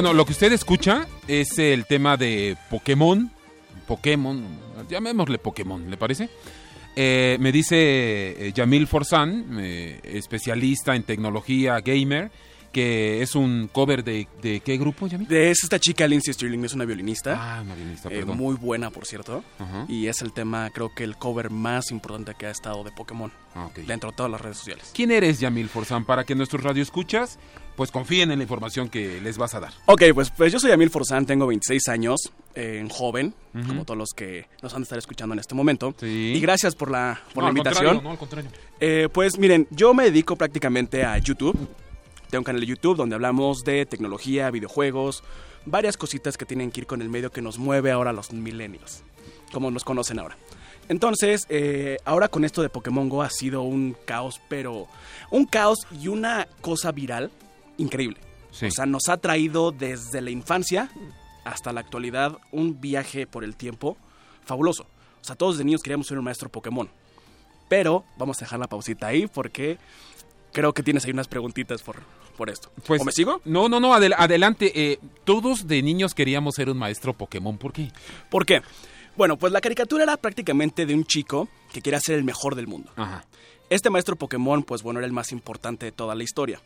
Bueno, lo que usted escucha es el tema de Pokémon. Pokémon, llamémosle Pokémon, ¿le parece? Eh, me dice eh, Yamil Forzán, eh, especialista en tecnología gamer, que es un cover de, de qué grupo, Yamil? De es esta chica Lindsay Stirling, es una violinista. Ah, una violinista, Eh, perdón. muy buena, por cierto. Y es el tema, creo que el cover más importante que ha estado de Pokémon. Ah, ok. Dentro de todas las redes sociales. ¿Quién eres, Yamil Forzán? Para que nuestros radioescuchas pues confíen en la información que les vas a dar. Ok, pues, pues yo soy Emil Forzán, tengo 26 años, eh, joven, como todos los que nos han de estar escuchando en este momento. Sí. Y gracias por la, por No, la al invitación. no, al contrario. Eh, pues miren, yo me dedico prácticamente a YouTube. Tengo un canal de YouTube donde hablamos de tecnología, videojuegos, varias cositas que tienen que ir con el medio que nos mueve ahora los millennials, como nos conocen ahora. Entonces, eh, ahora con esto de Pokémon Go ha sido un caos, pero un caos y una cosa viral increíble. Sí. O sea, nos ha traído desde la infancia hasta la actualidad un viaje por el tiempo fabuloso. O sea, todos de niños queríamos ser un maestro Pokémon. Pero vamos a dejar la pausita ahí porque creo que tienes ahí unas preguntitas por, por esto. Pues, ¿O me sigo? No, no, no, adel- adelante. eh, todos de niños queríamos ser un maestro Pokémon. ¿Por qué? ¿Por qué? Bueno, pues la caricatura era prácticamente de un chico que quería ser el mejor del mundo. Ajá. Este maestro Pokémon, pues bueno, era el más importante de toda la historia.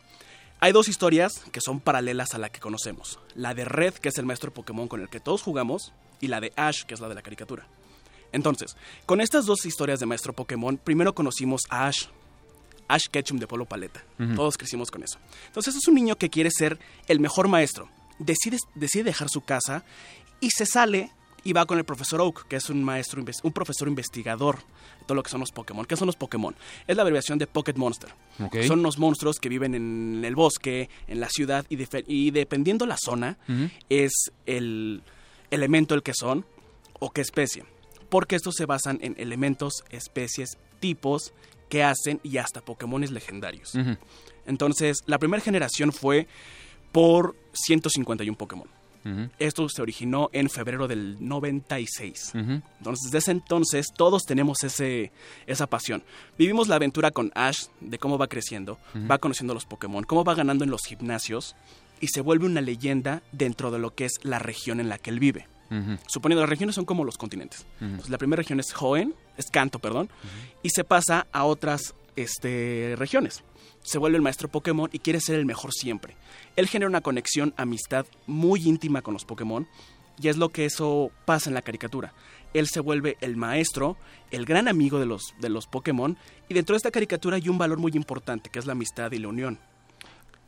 Hay dos historias que son paralelas a la que conocemos. La de Red, que es el maestro Pokémon con el que todos jugamos, y la de Ash, que es la de la caricatura. Entonces, con estas dos historias de maestro Pokémon, primero conocimos a Ash. Ash Ketchum de Polo Paleta. Todos crecimos con eso. Entonces es un niño que quiere ser el mejor maestro. Decide, decide dejar su casa y se sale y va con el profesor Oak, que es un maestro, un profesor investigador de todo lo que son los Pokémon. ¿Qué son los Pokémon? Es la abreviación de Pocket Monster. Son unos monstruos que viven en el bosque, en la ciudad, y, y dependiendo la zona, es el elemento el que son o qué especie. Porque estos se basan en elementos, especies, tipos que hacen y hasta Pokémones legendarios. Entonces, la primera generación fue por 151 Pokémon. Esto se originó en febrero del 96. Ujú. Entonces, desde ese entonces, todos tenemos ese, esa pasión. Vivimos la aventura con Ash, de cómo va creciendo, va conociendo los Pokémon, cómo va ganando en los gimnasios y se vuelve una leyenda dentro de lo que es la región en la que él vive. Suponiendo las regiones son como los continentes. Entonces, la primera región es Hoenn, es Kanto, perdón, y se pasa a otras este, regiones. Se vuelve el maestro Pokémon y quiere ser el mejor siempre. Él genera una conexión, amistad muy íntima con los Pokémon Y es lo que eso pasa en la caricatura. Él se vuelve el maestro, el gran amigo de los, de los Pokémon, y dentro de esta caricatura hay un valor muy importante, que es la amistad y la unión.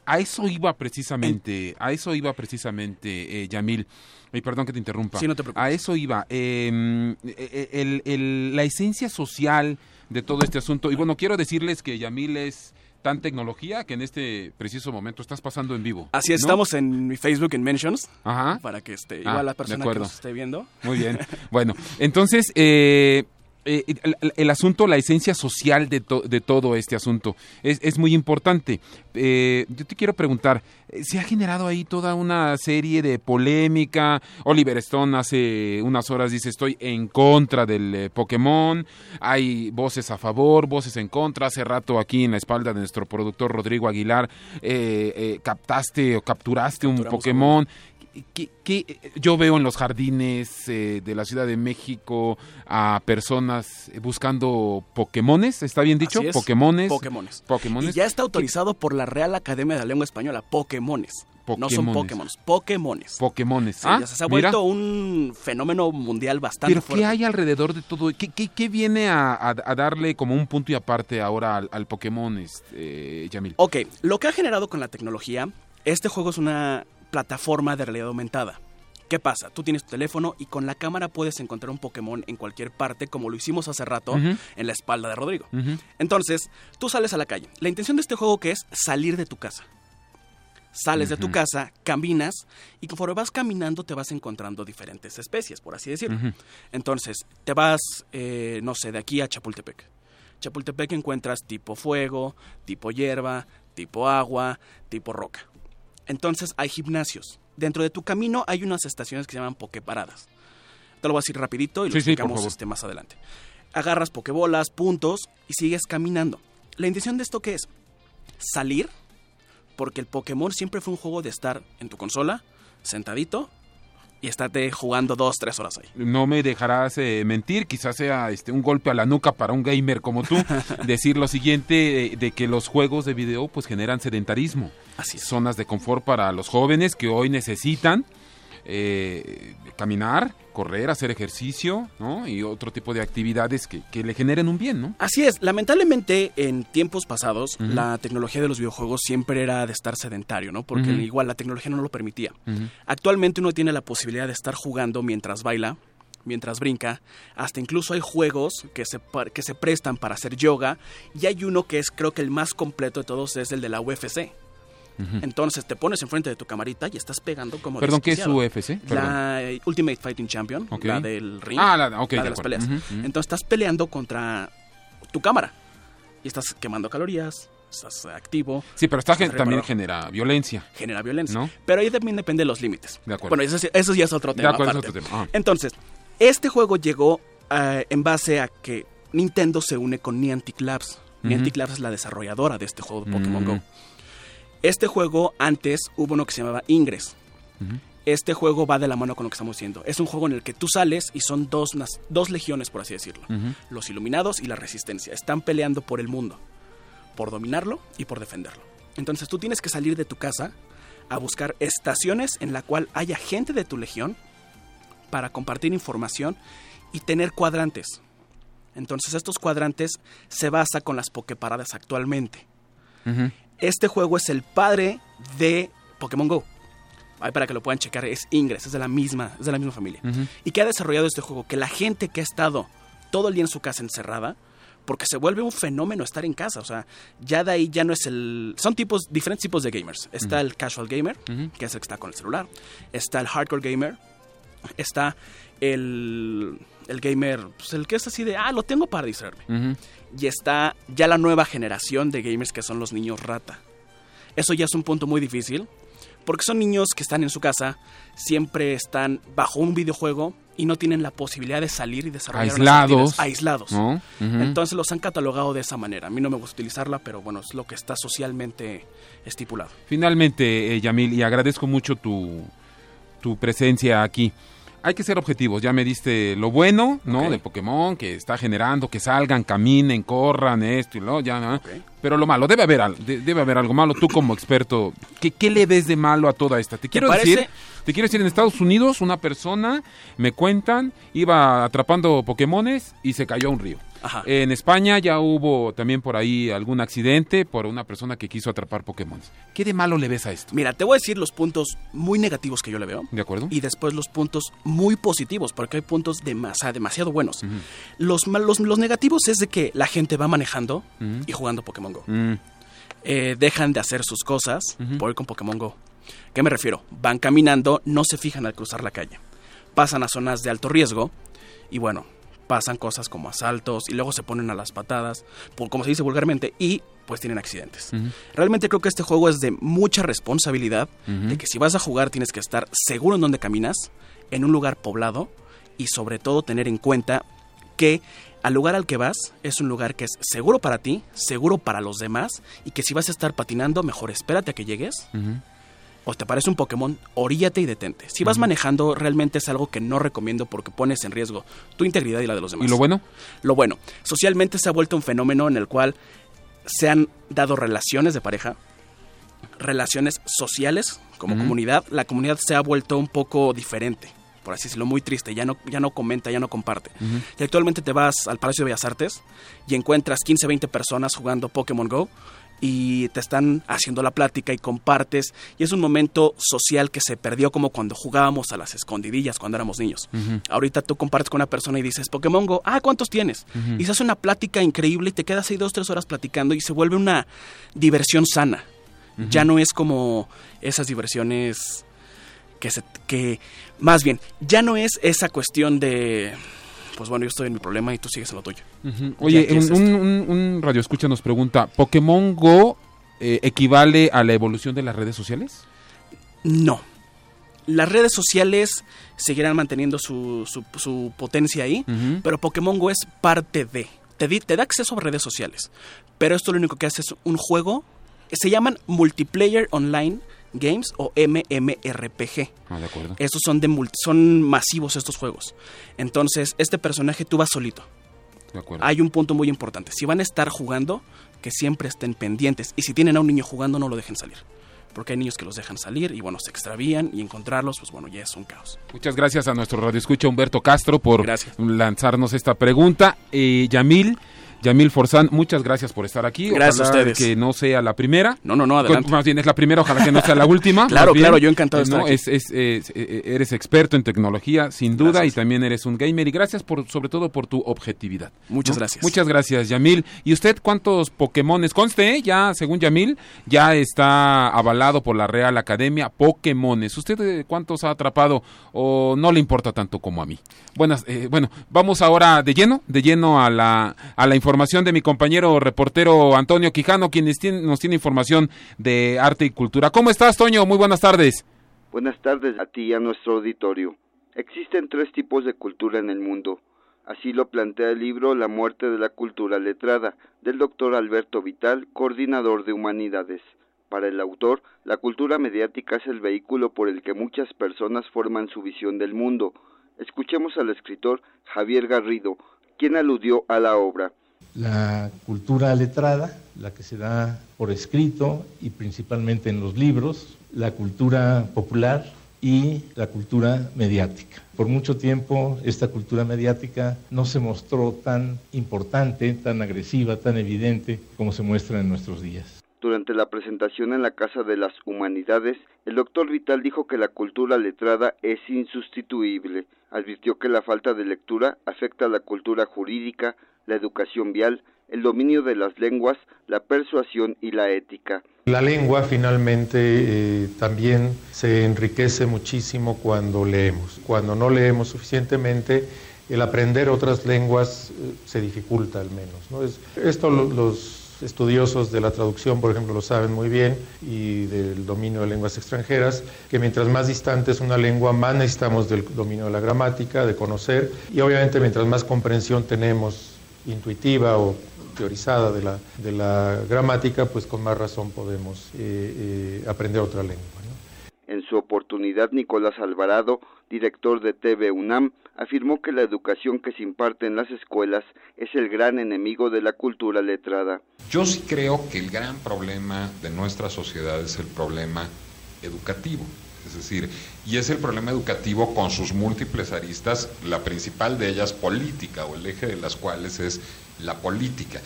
A eso iba precisamente, a eso iba precisamente, eh, Yamil. Y perdón que te interrumpa. Sí, no te preocupes. A eso iba. eh, eh, el- el- la esencia social de todo este asunto. Y bueno, quiero decirles que Yamil es tan tecnología que en este preciso momento estás pasando en vivo. Así es, ¿no? estamos en mi Facebook en Mentions, Ajá. para que este, Ah, igual la persona que nos esté viendo. Muy bien. Bueno, entonces, eh, eh, el, asunto, la esencia social de, to- de todo este asunto es, es muy importante. Eh, yo te quiero preguntar, eh, ¿se ha generado ahí toda una serie de polémica? Oliver Stone hace unas horas dice, estoy en contra del eh, Pokémon. Hay voces a favor, voces en contra. Hace rato aquí en la espalda de nuestro productor Rodrigo Aguilar, captaste o capturaste un Pokémon. ¿Qué- qué- yo veo en los jardines eh, de la Ciudad de México a personas eh, buscando Pokémones, ¿está bien dicho? Es, Pokémones. Pokémones. Pokémones. Y ya está autorizado por la Real Academia de la Lengua Española, Pokémones. No son Pokémones. Pokémones, Pokémones. Sí, ah, ya se ha mira. vuelto un fenómeno mundial bastante Pero fuerte. ¿qué hay alrededor de todo? ¿Qué, qué- qué viene a, a- a darle como un punto y aparte ahora al, al Pokémon, este, Yamil? Ok, lo que ha generado con la tecnología, este juego es una plataforma de realidad aumentada. ¿Qué pasa? Tú tienes tu teléfono y con la cámara puedes encontrar un Pokémon en cualquier parte, como lo hicimos hace rato en la espalda de Rodrigo. Entonces, tú sales a la calle. La intención de este juego que es salir de tu casa. Sales de tu casa, caminas y conforme vas caminando te vas encontrando diferentes especies, por así decirlo. Entonces, te vas, eh, no sé, de aquí a Chapultepec. Chapultepec encuentras tipo fuego, tipo hierba, tipo agua, tipo roca. Entonces hay gimnasios. Dentro de tu camino hay unas estaciones que se llaman pokeparadas. Te lo voy a decir rapidito y lo Sí, explicamos este, más adelante. Agarras pokebolas, puntos y sigues caminando. La intención de esto qué es? Salir, porque el Pokémon siempre fue un juego de estar en tu consola, sentadito, y estarte jugando dos, tres horas ahí. No me dejarás eh, mentir, quizás sea este un golpe a la nuca para un gamer como tú, decir lo siguiente eh, de que los juegos de video pues generan sedentarismo. Así Zonas de confort para los jóvenes que hoy necesitan eh, caminar, correr, hacer ejercicio, ¿no? Y otro tipo de actividades que, que le generen un bien, ¿no? Así es, lamentablemente en tiempos pasados la tecnología de los videojuegos siempre era de estar sedentario, ¿no? Porque igual la tecnología no lo permitía. Actualmente uno tiene la posibilidad de estar jugando mientras baila, mientras brinca, hasta incluso hay juegos que se, que se prestan para hacer yoga y hay uno que es creo que el más completo de todos es el de la UFC. Entonces te pones enfrente de tu camarita y estás pegando como Perdón, ¿qué es. UFC? Perdón. La Ultimate Fighting Champion, la del ring, Ah, la- de de las peleas. Entonces estás peleando contra tu cámara y estás quemando calorías, estás activo. Sí, pero está, estás también reparado. genera violencia. genera violencia. ¿No? Pero ahí también depende de los límites. De acuerdo. Bueno, eso, eso ya es otro De tema. acuerdo, es aparte. otro tema. Ah. Entonces, este juego llegó eh, en base a que Nintendo se une con Niantic Labs. Niantic Labs es la desarrolladora de este juego de Pokémon Mm. Go. Este juego antes hubo uno que se llamaba Ingress. Este juego va de la mano con lo que estamos haciendo. Es un juego en el que tú sales y son dos, dos legiones, por así decirlo. Los Iluminados y la Resistencia. Están peleando por el mundo. Por dominarlo y por defenderlo. Entonces tú tienes que salir de tu casa a buscar estaciones en la cual haya gente de tu legión para compartir información y tener cuadrantes. Entonces estos cuadrantes se basa con las Poképaradas actualmente. Este juego es el padre de Pokémon Go. Ahí para que lo puedan checar, es Ingress, es de la misma, es de la misma familia. Y que ha desarrollado este juego, que la gente que ha estado todo el día en su casa encerrada, porque se vuelve un fenómeno estar en casa, o sea, ya de ahí ya no es el... Son tipos, diferentes tipos de gamers. Está el casual gamer, que es el que está con el celular. Está el hardcore gamer. Está el, el gamer, pues el que es así de, ah, lo tengo para distraerme. Y está ya la nueva generación de gamers que son los niños rata. Eso ya es un punto muy difícil, porque son niños que están en su casa, siempre están bajo un videojuego y no tienen la posibilidad de salir y desarrollar Aislados. aislados. Entonces los han catalogado de esa manera. A mí no me gusta utilizarla, pero bueno, es lo que está socialmente estipulado. Finalmente, eh, Yamil, y agradezco mucho tu, tu presencia aquí. Hay que ser objetivos. Ya me diste lo bueno, ¿no? De Pokémon, que está generando que salgan, caminen, corran, esto y lo, ya, ¿no? Pero lo malo, debe haber, debe haber algo malo. Tú como experto, ¿qué, ¿qué, le ves de malo a toda esta? Te quiero decir, te quiero decir, en Estados Unidos una persona, me cuentan, iba atrapando Pokémones y se cayó a un río. En España ya hubo también por ahí algún accidente por una persona que quiso atrapar Pokémon. ¿Qué de malo le ves a esto? Mira, te voy a decir los puntos muy negativos que yo le veo. De acuerdo. Y después los puntos muy positivos, porque hay puntos demasiado buenos. los, los, los, negativos es de que la gente va manejando y jugando Pokémon Go. Eh, dejan de hacer sus cosas por ir con Pokémon Go. ¿Qué me refiero? Van caminando, no se fijan al cruzar la calle. Pasan a zonas de alto riesgo y bueno, pasan cosas como asaltos y luego se ponen a las patadas, por, como se dice vulgarmente, y pues tienen accidentes. Realmente creo que este juego es de mucha responsabilidad, de que si vas a jugar tienes que estar seguro en donde caminas, en un lugar poblado y sobre todo tener en cuenta que al lugar al que vas es un lugar que es seguro para ti, seguro para los demás y que si vas a estar patinando, mejor espérate a que llegues o te parece un Pokémon, oríate y detente. Si vas manejando, realmente es algo que no recomiendo porque pones en riesgo tu integridad y la de los demás. ¿Y lo bueno? Lo bueno, socialmente se ha vuelto un fenómeno en el cual se han dado relaciones de pareja, relaciones sociales como comunidad. La comunidad se ha vuelto un poco diferente por así decirlo, muy triste, ya no, ya no comenta, ya no comparte. Y actualmente te vas al Palacio de Bellas Artes y encuentras 15, 20 personas jugando Pokémon Go y te están haciendo la plática y compartes y es un momento social que se perdió como cuando jugábamos a las escondidillas cuando éramos niños. Ahorita tú compartes con una persona y dices, Pokémon Go, ah, ¿cuántos tienes? Y se hace una plática increíble y te quedas ahí dos, tres horas platicando y se vuelve una diversión sana. Ya no es como esas diversiones que se, que más bien, ya no es esa cuestión de pues bueno, yo estoy en mi problema y tú sigues en lo tuyo. Oye, un, radio escucha nos pregunta, ¿Pokémon Go eh, equivale a la evolución de las redes sociales? No. Las redes sociales seguirán manteniendo su, su, potencia ahí, pero Pokémon Go es parte de. Te, te da acceso a redes sociales, pero esto lo único que hace es un juego. Se llaman multiplayer online Games o MMRPG. Ah, de acuerdo. Estos son, de son masivos estos juegos. Entonces, este personaje tú vas solito. De acuerdo. Hay un punto muy importante. Si van a estar jugando, que siempre estén pendientes. Y si tienen a un niño jugando, no lo dejen salir. Porque hay niños que los dejan salir y bueno, se extravían y encontrarlos, pues bueno, ya es un caos. Muchas gracias a nuestro radio escucha Humberto Castro por lanzarnos esta pregunta. Eh, Yamil, Yamil Forzán, muchas gracias por estar aquí. Gracias a ustedes. Que no sea la primera. No, no, no, adelante. Más bien es la primera, ojalá que no sea la última. claro, claro, yo encantado de estar aquí. Es, es, eh, eres experto en tecnología, sin duda, y también eres un gamer. Y gracias por, sobre todo por tu objetividad. Muchas gracias. Muchas gracias, Yamil. ¿Y usted cuántos Pokémones? Conste, ¿eh? ya, según Yamil, ya está avalado por la Real Academia Pokémones. ¿Usted eh, cuántos ha atrapado o no le importa tanto como a mí? Buenas, bueno, vamos ahora de lleno, de lleno a la, a la información de mi compañero reportero Antonio Quijano, quien nos tiene información de arte y cultura. ¿Cómo estás, Toño? Muy buenas tardes. Buenas tardes a ti y a nuestro auditorio. Existen tres tipos de cultura en el mundo. Así lo plantea el libro La muerte de la cultura letrada, del doctor Alberto Vital, coordinador de humanidades. Para el autor, la cultura mediática es el vehículo por el que muchas personas forman su visión del mundo. Escuchemos al escritor Javier Garrido, quien aludió a la obra la cultura letrada, la que se da por escrito y principalmente en los libros, la cultura popular y la cultura mediática. Por mucho tiempo esta cultura mediática no se mostró tan importante, tan agresiva, tan evidente como se muestra en nuestros días. Durante la presentación en la Casa de las Humanidades, el doctor Vital dijo que la cultura letrada es insustituible. Advirtió que la falta de lectura afecta a la cultura jurídica, la educación vial, el dominio de las lenguas, la persuasión y la ética. La lengua finalmente eh, también se enriquece muchísimo cuando leemos. Cuando no leemos suficientemente, el aprender otras lenguas eh, se dificulta al menos. esto los estudiosos de la traducción, por ejemplo, lo saben muy bien, y del dominio de lenguas extranjeras, que mientras más distante es una lengua, más necesitamos del dominio de la gramática, de conocer, y obviamente mientras más comprensión tenemos intuitiva o teorizada de la, de la gramática, pues con más razón podemos eh, eh, aprender otra lengua. En su oportunidad, oportunidad, Nicolás Alvarado, director de TV UNAM, afirmó que la educación que se imparte en las escuelas es el gran enemigo de la cultura letrada. Yo sí creo que el gran problema de nuestra sociedad es el problema educativo. Es decir, y es el problema educativo con sus múltiples aristas, la principal de ellas política, o el eje de las cuales es la política.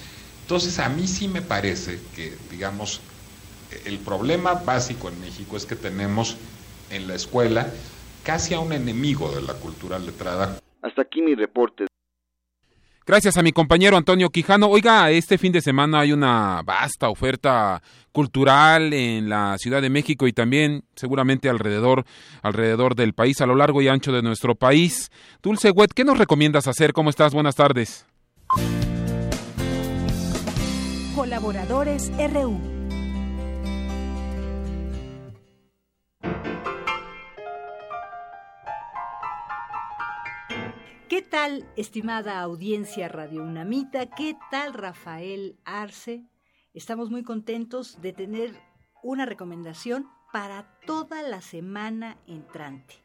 Entonces, a mí sí me parece que, digamos, el problema básico en México es que tenemos en la escuela casi a un enemigo de la cultura letrada. Hasta aquí mi reporte. Gracias a mi compañero Antonio Quijano. Oiga, este fin de semana hay una vasta oferta cultural en la Ciudad de México y también seguramente alrededor, alrededor del país, a lo largo y ancho de nuestro país. Dulce Wet, ¿qué nos recomiendas hacer? ¿Cómo estás? Buenas tardes. Colaboradores RU. ¿Qué tal, estimada audiencia Radio Unamita? ¿Qué tal, Rafael Arce? Estamos muy contentos de tener una recomendación para toda la semana entrante.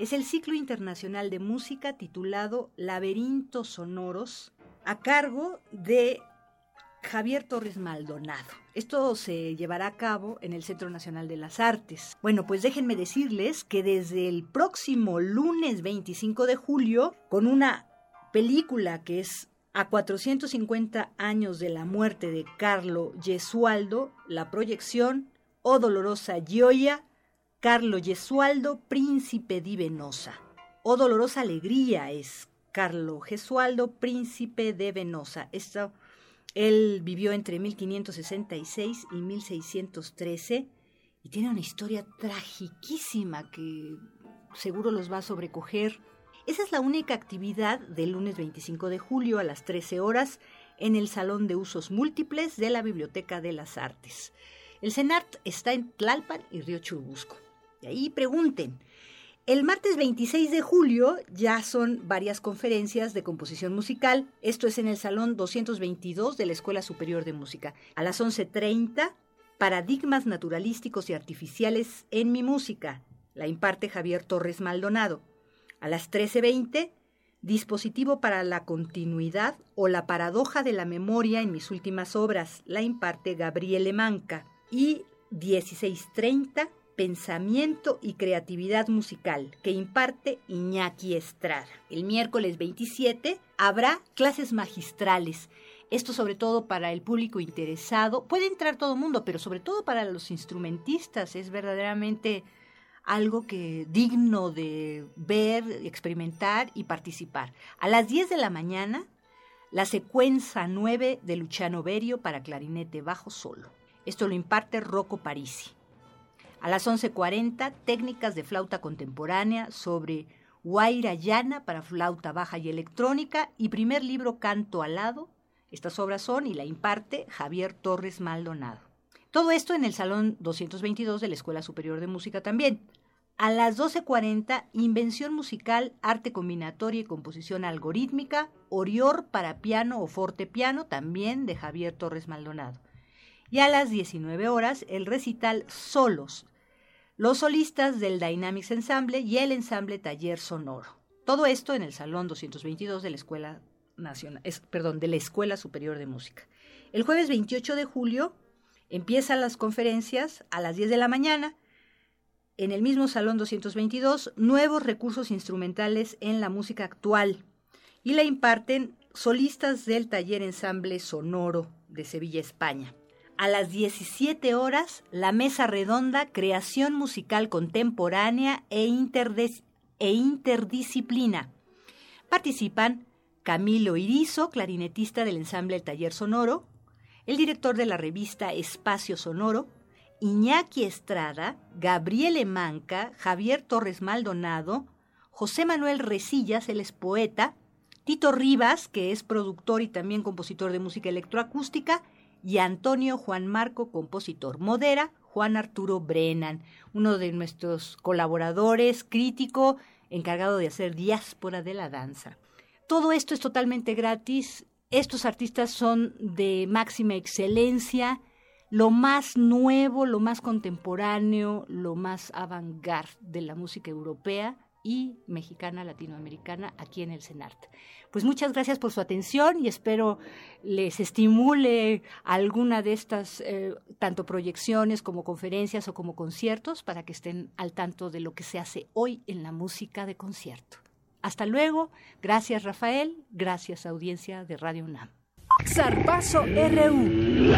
Es el ciclo internacional de música titulado Laberintos Sonoros, a cargo de Javier Torres Maldonado. Esto se llevará a cabo en el Centro Nacional de las Artes. Bueno, pues déjenme decirles que desde el próximo lunes 25 de julio, con una película que es a 450 años de la muerte de Carlo Gesualdo, la proyección O Dolorosa Gioia, Carlo Gesualdo, príncipe di Venosa. O Dolorosa Alegría es Carlo Gesualdo, príncipe de Venosa. Esto él vivió entre 1566 y 1613 y tiene una historia tragiquísima que seguro los va a sobrecoger. Esa es la única actividad del lunes 25 de julio a las 13 horas en el Salón de Usos Múltiples de la Biblioteca de las Artes. El CENART está en Tlalpan y Río Churubusco. Y ahí pregunten, el martes 26 de julio ya son varias conferencias de composición musical. Esto es en el Salón 222 de la Escuela Superior de Música. A las 11.30, Paradigmas Naturalísticos y Artificiales en mi música. La imparte Javier Torres Maldonado. A las 13.20, Dispositivo para la continuidad o la paradoja de la memoria en mis últimas obras. La imparte Gabriele Manca. Y 16.30, Pensamiento y Creatividad Musical, que imparte Iñaki Estrada. El miércoles 27 habrá clases magistrales. Esto sobre todo para el público interesado. Puede entrar todo el mundo, pero sobre todo para los instrumentistas. Es verdaderamente algo que digno de ver, experimentar y participar. A las 10 de la mañana, la secuencia 9 de Luciano Berio para clarinete bajo solo. Esto lo imparte Rocco Parisi. A las 11.40, técnicas de flauta contemporánea sobre Guaira Llana para flauta baja y electrónica y primer libro Canto Alado. Estas obras son y la imparte Javier Torres Maldonado. Todo esto en el Salón 222 de la Escuela Superior de Música también. A las 12.40, Invención musical, arte combinatoria y composición algorítmica, Orior para piano o forte piano, también de Javier Torres Maldonado y a las 19 horas el recital Solos, los solistas del Dynamics Ensemble y el ensamble Taller Sonoro. Todo esto en el Salón 222 de la Escuela Nacional, perdón, de la Escuela Superior de Música. El jueves 28 de julio empiezan las conferencias a las 10 de la mañana. En el mismo Salón 222, nuevos recursos instrumentales en la música actual. Y la imparten solistas del Taller Ensamble Sonoro de Sevilla, España. A las 17 horas, la mesa redonda Creación Musical Contemporánea e, e Interdisciplina. Participan Camilo Irizo, clarinetista del ensamble Taller Sonoro, el director de la revista Espacio Sonoro, Iñaki Estrada, Gabriele Manca, Javier Torres Maldonado, José Manuel Resillas, él es poeta, Tito Rivas, que es productor y también compositor de música electroacústica, y Antonio Juan Marco, compositor. Modera Juan Arturo Brennan, uno de nuestros colaboradores, crítico, encargado de hacer diáspora de la danza. Todo esto es totalmente gratis. Estos artistas son de máxima excelencia. lo más nuevo, lo más contemporáneo, lo más avant-garde de la música europea y mexicana, latinoamericana, aquí en el CENART. Pues muchas gracias por su atención y espero les estimule alguna de estas, eh, tanto proyecciones como conferencias o como conciertos, para que estén al tanto de lo que se hace hoy en la música de concierto. Hasta luego. Gracias, Rafael. Gracias, audiencia de Radio UNAM. RU.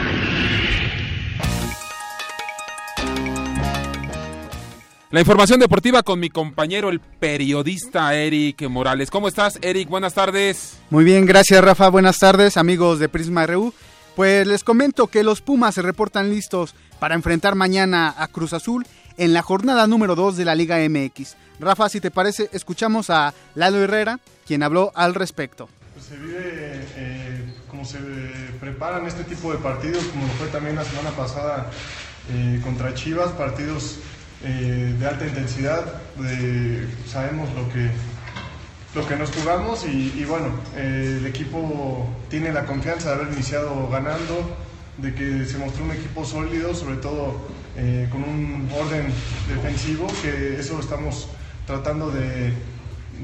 La información deportiva con mi compañero, el periodista Eric Morales. ¿Cómo estás, Eric? Buenas tardes. Muy bien, gracias, Rafa. Buenas tardes, amigos de Prisma RU. Pues les comento que los Pumas se reportan listos para enfrentar mañana a Cruz Azul en la jornada número 2 de la Liga MX. Rafa, si te parece, escuchamos a Lalo Herrera, quien habló al respecto. Pues se vive eh, como se preparan este tipo de partidos, como lo fue también la semana pasada eh, contra Chivas, partidos eh, de alta intensidad, sabemos lo que, lo que nos jugamos y, bueno, eh, el equipo tiene la confianza de haber iniciado ganando, de que se mostró un equipo sólido, sobre todo eh, con un orden defensivo, que eso estamos tratando de,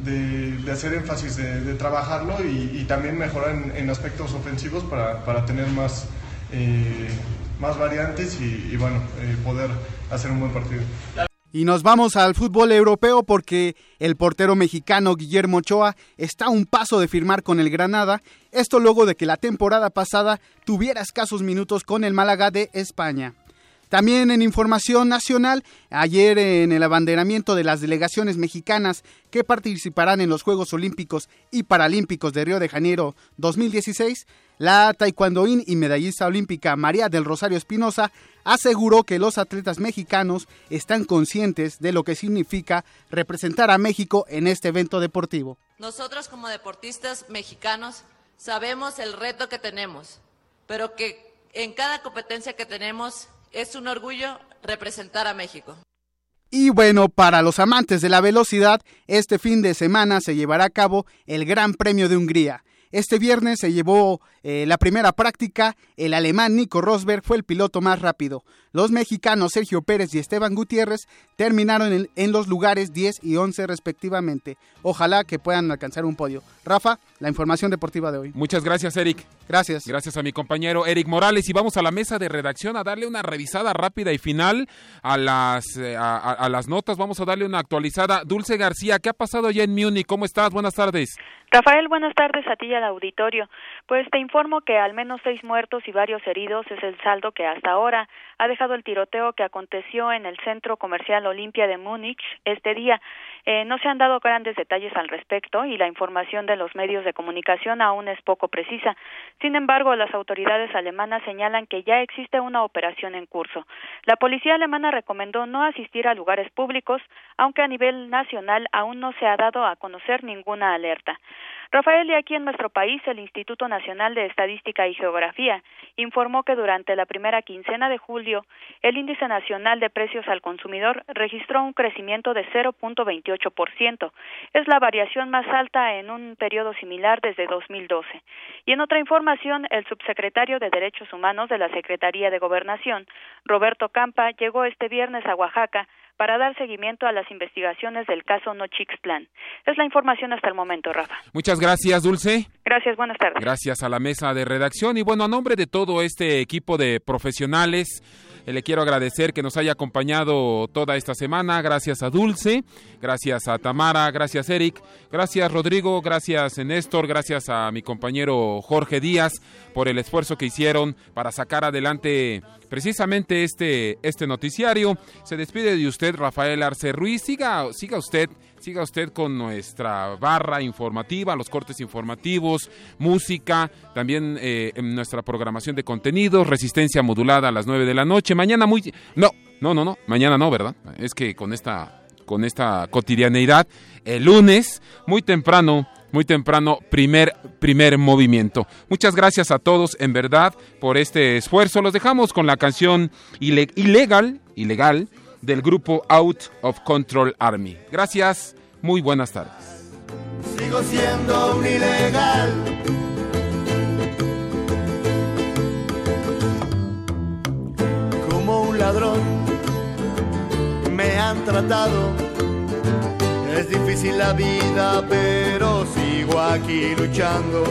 de, hacer énfasis, de, trabajarlo y, también mejorar en, aspectos ofensivos para, para tener más, más variantes y, bueno, poder hacer un buen partido. Y nos vamos al fútbol europeo porque el portero mexicano Guillermo Ochoa está a un paso de firmar con el Granada, esto luego de que la temporada pasada tuviera escasos minutos con el Málaga de España. También en información nacional, ayer en el abanderamiento de las delegaciones mexicanas que participarán en los Juegos Olímpicos y Paralímpicos de Río de Janeiro 2016, la taekwondoín y medallista olímpica María del Rosario Espinosa aseguró que los atletas mexicanos están conscientes de lo que significa representar a México en este evento deportivo. Nosotros como deportistas mexicanos sabemos el reto que tenemos, pero que en cada competencia que tenemos es un orgullo representar a México. Y bueno, para los amantes de la velocidad, este fin de semana se llevará a cabo el Gran Premio de Hungría. Este viernes se llevó eh, la primera práctica, el alemán Nico Rosberg fue el piloto más rápido. Los mexicanos Sergio Pérez y Esteban Gutiérrez terminaron en, los lugares 10 y 11 respectivamente. Ojalá que puedan alcanzar un podio. Rafa, la información deportiva de hoy. Muchas gracias, Eric. Gracias. Gracias a mi compañero Eric Morales. Y vamos a la mesa de redacción a darle una revisada rápida y final a las, eh, a, las notas. Vamos a darle una actualizada. Dulce García, ¿qué ha pasado allá en Múnich? ¿Cómo estás? Buenas tardes. Rafael, buenas tardes a ti y al auditorio. Pues te informo que al menos seis muertos y varios heridos es el saldo que hasta ahora ha dejado el tiroteo que aconteció en el Centro Comercial Olimpia de Múnich este día. Eh, no se han dado grandes detalles al respecto y la información de los medios de comunicación aún es poco precisa. Sin embargo, las autoridades alemanas señalan que ya existe una operación en curso. La policía alemana recomendó no asistir a lugares públicos, aunque a nivel nacional aún no se ha dado a conocer ninguna alerta. Rafael, y aquí en nuestro país, el Instituto Nacional de Estadística y Geografía informó que durante la primera quincena de julio, el índice nacional de precios al consumidor registró un crecimiento de 0.28%. Es la variación más alta en un periodo similar desde 2012. Y en otra información, el subsecretario de Derechos Humanos de la Secretaría de Gobernación, Roberto Campa, llegó este viernes a Oaxaca para dar seguimiento a las investigaciones del caso Nochixtlán. Es la información hasta el momento, Rafa. Muchas gracias, Dulce. Gracias, buenas tardes. Gracias a la mesa de redacción y bueno, a nombre de todo este equipo de profesionales, le quiero agradecer que nos haya acompañado toda esta semana. Gracias a Dulce, gracias a Tamara, gracias Eric, gracias Rodrigo, gracias Néstor, gracias a mi compañero Jorge Díaz por el esfuerzo que hicieron para sacar adelante precisamente este, este noticiario. Se despide de usted Rafael Arce Ruiz. Siga, siga usted Siga usted con nuestra barra informativa, los cortes informativos, música, también eh, en nuestra programación de contenidos, resistencia modulada a las 9 de la noche. Mañana muy... No, no, no, no, mañana no, ¿verdad? Es que con esta, con esta cotidianeidad, el lunes, muy temprano, muy temprano, primer, primer movimiento. Muchas gracias a todos, en verdad, por este esfuerzo. Los dejamos con la canción ilegal, ilegal, del grupo Out of Control Army. Gracias, muy buenas tardes. Sigo siendo un ilegal. Como un ladrón me han tratado. Es difícil la vida, pero sigo aquí luchando.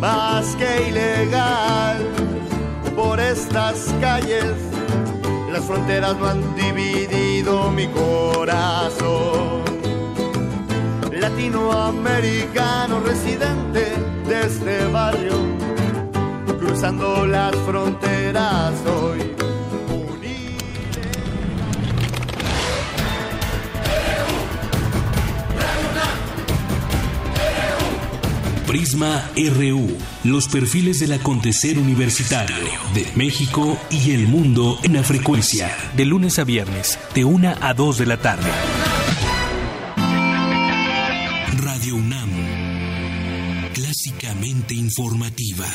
Más que ilegal por estas calles las fronteras no han dividido mi corazón. Latinoamericano residente de este barrio, cruzando las fronteras hoy. Prisma RU, los perfiles del acontecer universitario de México y el mundo en la frecuencia, de lunes a viernes, de 1 a 2 de la tarde. Radio UNAM, clásicamente informativa.